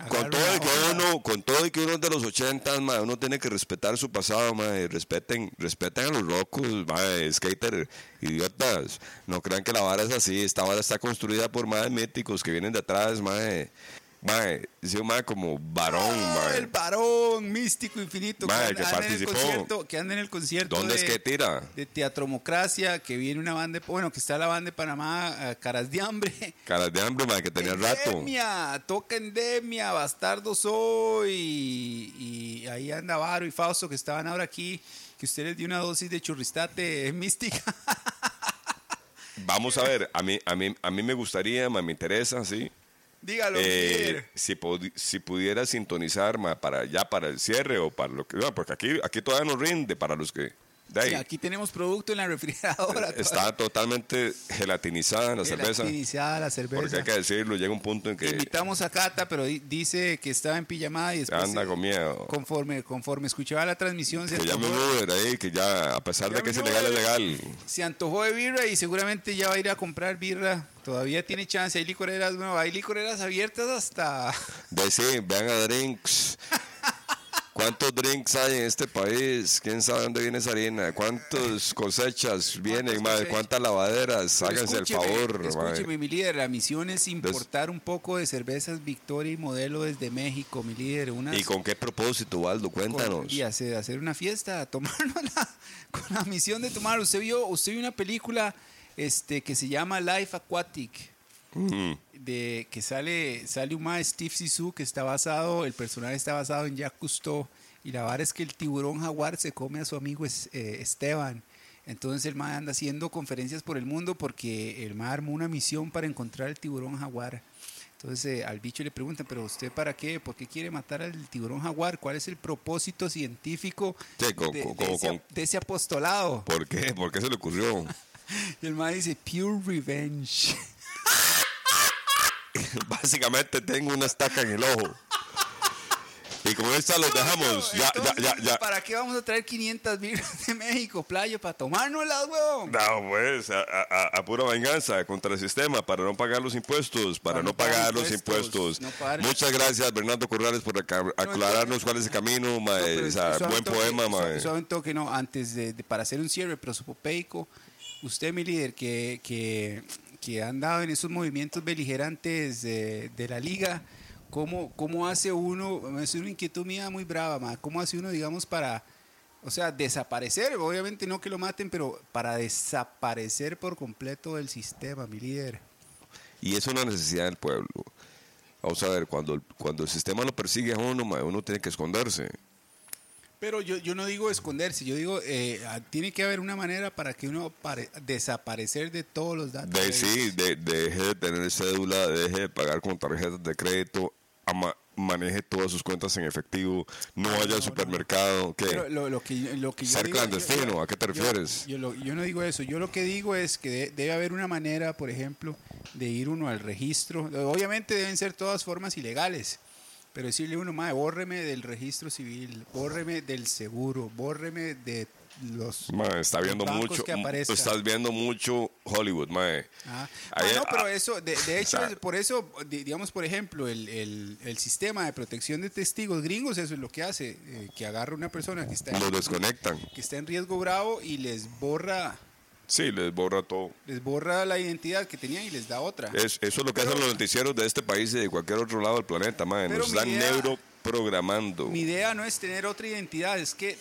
con todo, una que uno, con todo y que uno es de los 80, ma, uno tiene que respetar su pasado, ma, respeten, respeten a los locos, ma, skater, idiotas. No crean que la vara es así, esta vara está construida por más míticos que vienen de atrás, ma. Ma, sí, un ma como varón, Ah, ma. el varón místico infinito Mae, anda- que anda en el participó. concierto- que anda en el concierto ¿Dónde de, es que tira? de Teatromocracia, que viene una banda, de- bueno, que está la banda de Panamá, eh, Caras de Hambre. Caras de hambre, ma, que tenía rato. Endemia, toca Endemia, Bastardo Soy, y, y ahí anda Varo y Fausto que estaban ahora aquí, que usted les dio una dosis de churristate mística. Vamos a ver, a mí, a mí, a mí me gustaría, ma, me interesa, sí. Dígalo, Eh, si, si pudiera sintonizar ma, para ya para el cierre o para lo que no, porque aquí aquí todavía no rinde para los que Sí, aquí tenemos producto en la refrigeradora. está totalmente gelatinizada la cerveza. Gelatinizada la porque cerveza. hay que decirlo llega un punto en que Invitamos a Cata, pero di- dice que estaba en pijamada y después anda con miedo. conforme conforme escuchaba la transmisión se que un antojó, Uber ahí que ya a pesar de que es un ilegal es legal. Se antojó de birra y seguramente ya va a ir a comprar birra. Todavía tiene chance, hay licoreras, bueno, hay licoreras abiertas hasta sí vean a drinks ¿Cuántos drinks hay en este país? ¿Quién sabe dónde viene esa harina? ¿Cuántas cosechas vienen, madre? ¿Cuántas lavaderas? Pero Háganse el favor, madre. Escúcheme, mi líder, la misión es importar un poco de cervezas Victoria y Modelo desde México, mi líder. Unas, ¿Y con qué propósito, Waldo? Cuéntanos. Y hacer, hacer una fiesta, tomárnosla con la misión de tomar. Usted vio, usted vio una película este, que se llama Life Aquatic. Mm. De, que sale, sale un mae Steve Sisu que está basado, el personaje está basado en Jacques Cousteau y la verdad es que el tiburón jaguar se come a su amigo Es- eh, Esteban. Entonces el mae anda haciendo conferencias por el mundo porque el mae armó una misión para encontrar el tiburón jaguar. Entonces eh, al bicho le preguntan, pero usted para qué? ¿Por qué quiere matar al tiburón jaguar? ¿Cuál es el propósito científico Sí, co- de, co- de como ese, con- de ese apostolado? ¿Por qué? ¿Por qué se le ocurrió? Y el mae dice, pure revenge. Básicamente tengo una estaca en el ojo. Y con esta los dejamos. Ya, ya, ya, ya. ¿Para qué vamos a traer 500 birras de México, playo? ¿Para tomárnoslas, huevón? No, pues, a, a- a pura venganza contra el sistema, para no pagar los impuestos, para, no pagar, los impuestos. no pagar- Muchas gracias, Bernardo Corrales, por aclararnos cuál es el camino, ma, Pero o sea, suave buen toque, poema, ma. suave- suave un toque, no, antes de, de- para hacer un cierre prosopopeico, usted, mi líder, que, que, que ha andado en esos movimientos beligerantes de, de la liga, ¿cómo, ¿cómo hace uno, es una inquietud mía muy brava, ma, cómo hace uno, digamos, para, O sea, desaparecer, obviamente no que lo maten, pero para desaparecer por completo del sistema, mi líder. Y es una necesidad del pueblo. Vamos a ver, cuando, cuando el sistema lo persigue a uno, mae, uno tiene que esconderse. Pero yo, yo no digo esconderse, yo digo, eh, ah, tiene que haber una manera para que uno pare- desaparecer de todos los datos. De, sí, de, deje de tener cédula, deje de pagar con tarjetas de crédito, ama- maneje todas sus cuentas en efectivo, no vaya al supermercado. ¿qué? Pero lo, lo que, lo que yo Ser digo- clandestino, yo- ¿a qué te yo- refieres? Yo, lo- yo no digo eso. Yo lo que digo es que de- debe haber una manera, por ejemplo, de ir uno al registro. Obviamente deben ser todas formas ilegales. Pero decirle a uno, mae, bórreme del registro civil, bórreme del seguro, bórreme de los Mae, está viendo mucho, que estás viendo mucho Hollywood, mae. Ah, ah, no, pero ah, eso, de, de hecho, o sea, es- por eso, di- digamos, por ejemplo, el, el- el sistema de protección de testigos gringos, eso es lo que hace, eh, que agarra una persona que está, en- desconectan. que está en riesgo bravo y les borra, Sí, les borra todo. les borra la identidad que tenían y les da otra. Es- eso es lo que hacen los noticieros de este país y de cualquier otro lado del planeta. Pero Nos están idea- neuroprogramando. Mi idea no es tener otra identidad, es que,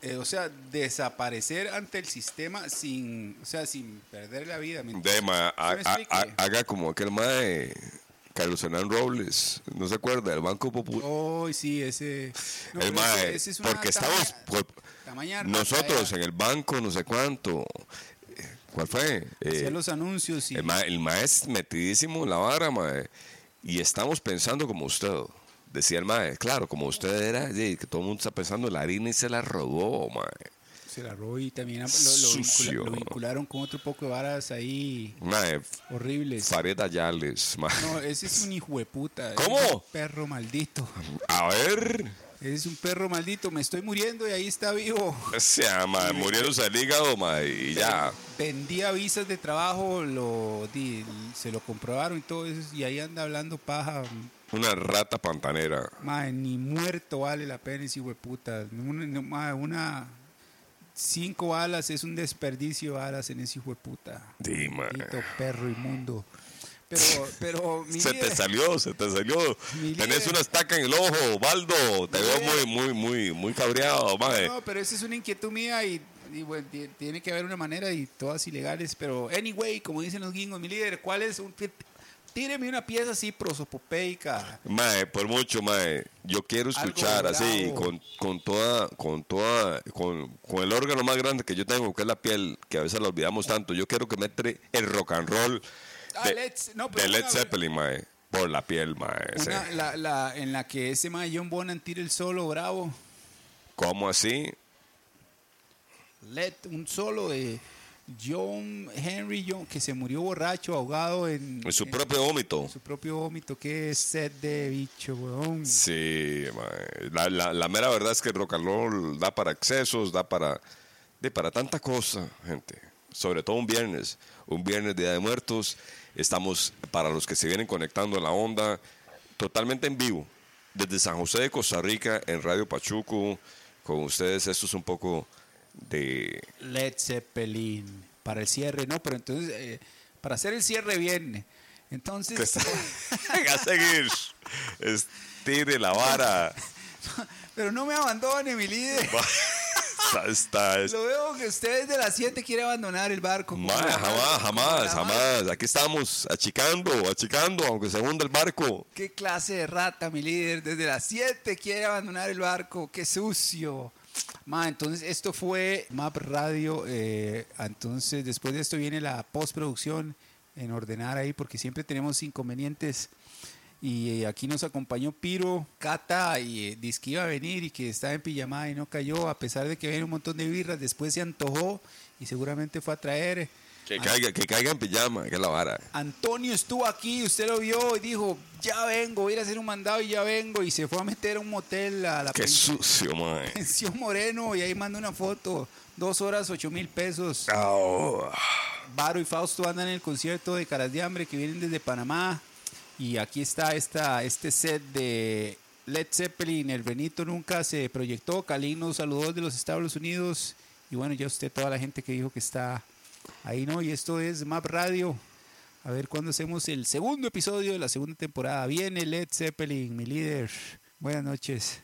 eh, o sea, desaparecer ante el sistema sin, o sea, sin perder la vida. ¿me De, ma, ¿Sí ha- me ha- explique? ha- haga como aquel mae, Carlos Hernán Robles, ¿no se acuerda? Del Banco Popular. Oh, sí, ese... no, el pero mae, ese- ese es porque estamos, tamaña- por- tamaña nosotros ratadera. en el banco, no sé cuánto. ¿Cuál fue? Hacía Eh, los anuncios y... el, mae, el mae es metidísimo en la vara, mae. Y estamos pensando como usted. Decía el mae, claro, como usted era, que todo el mundo está pensando, la harina y se la robó, mae. Se la robó y también lo, lo vincula- lo vincularon con otro poco de varas ahí Mae, horribles. Farid Ayales, mae. No, ese es un hijo de puta. ¿Cómo? Un perro maldito. A ver, es un perro maldito. Me estoy muriendo y ahí está vivo. o sea, muriéndose el hígado, mae, y ya. Vendía visas de trabajo, lo di- se lo comprobaron y todo eso. Y ahí anda hablando paja. Una rata pantanera. Mae, ni muerto vale la pena ese hijo de puta. Una, una- cinco balas es un desperdicio de balas en ese hijo de puta. Sí, mae. Maldito perro inmundo. Pero, pero mi Se líder- te salió, se te salió. Tenés una estaca en el ojo, Baldo. Te veo muy, muy, muy, muy cabreado, mae. No, pero esa es una inquietud mía y, y, bueno, ti- tiene que haber una manera y todas ilegales. Pero, anyway, como dicen los gringos, mi líder, ¿cuál es? Un, tí- tíreme una pieza así prosopopeica. Mae, por mucho, mae. Yo quiero escuchar así, con, con toda, con toda, con, con el órgano más grande que yo tengo, que es la piel, que a veces la olvidamos tanto. Yo quiero que mete el rock and roll Ah, de, Let's- no, pero de Led Zeppelin, mae. Por la piel, mae. Una, la, la, en la que ese mae John Bonham tira el solo bravo. ¿Cómo así? Let, un solo de John Henry John, que se murió borracho, ahogado en, En su en- propio vómito. en su propio vómito. Qué sed de bicho, weón. Sí, mae. La, la, la mera verdad es que el rock and roll da para excesos, da para, de, para tanta cosa, gente. Sobre todo un viernes, un viernes Día de Muertos. Estamos, para los que se vienen conectando en la onda, totalmente en vivo, desde San José de Costa Rica, en Radio Pachuco, con ustedes. Esto es un poco de... Led Zeppelin para el cierre, no, pero entonces eh, para hacer el cierre bien. Entonces, está- a seguir. Estire la vara. pero no me abandone, mi líder. Está, está- es- Lo veo que usted desde las 7 quiere abandonar el barco. Ma, jamás, jamás, jamás. Aquí estamos achicando, achicando, aunque se hunda el barco. Qué clase de rata, mi líder. Desde las 7 quiere abandonar el barco. Qué sucio. Ma, entonces esto fue Map Radio. eh, entonces después de esto viene la postproducción en ordenar ahí porque siempre tenemos inconvenientes. Y eh, aquí nos acompañó Piro, Cata, y eh, dice que iba a venir y que estaba en pijamada y no cayó, a pesar de que había un montón de birras. Después se antojó y seguramente fue a traer. Que caiga, que caiga en pijama, que es la vara. Antonio estuvo aquí, usted lo vio y dijo, ya vengo, voy a ir a hacer un mandado y ya vengo. Y se fue a meter a un motel a la Qué pensión, sucio, mae. pensión Moreno y ahí mandó una foto. Dos horas, ocho mil pesos. Varo y Fausto andan en el concierto de Caras de Hambre que vienen desde Panamá. Y aquí está esta, este set de Led Zeppelin. El Benito nunca se proyectó. Kalin nos saludó de los Estados Unidos. Y bueno, ya usted, toda la gente que dijo que está ahí, ¿no? Y esto es Map Radio. A ver cuándo hacemos el segundo episodio de la segunda temporada. Viene Led Zeppelin, mi líder. Buenas noches.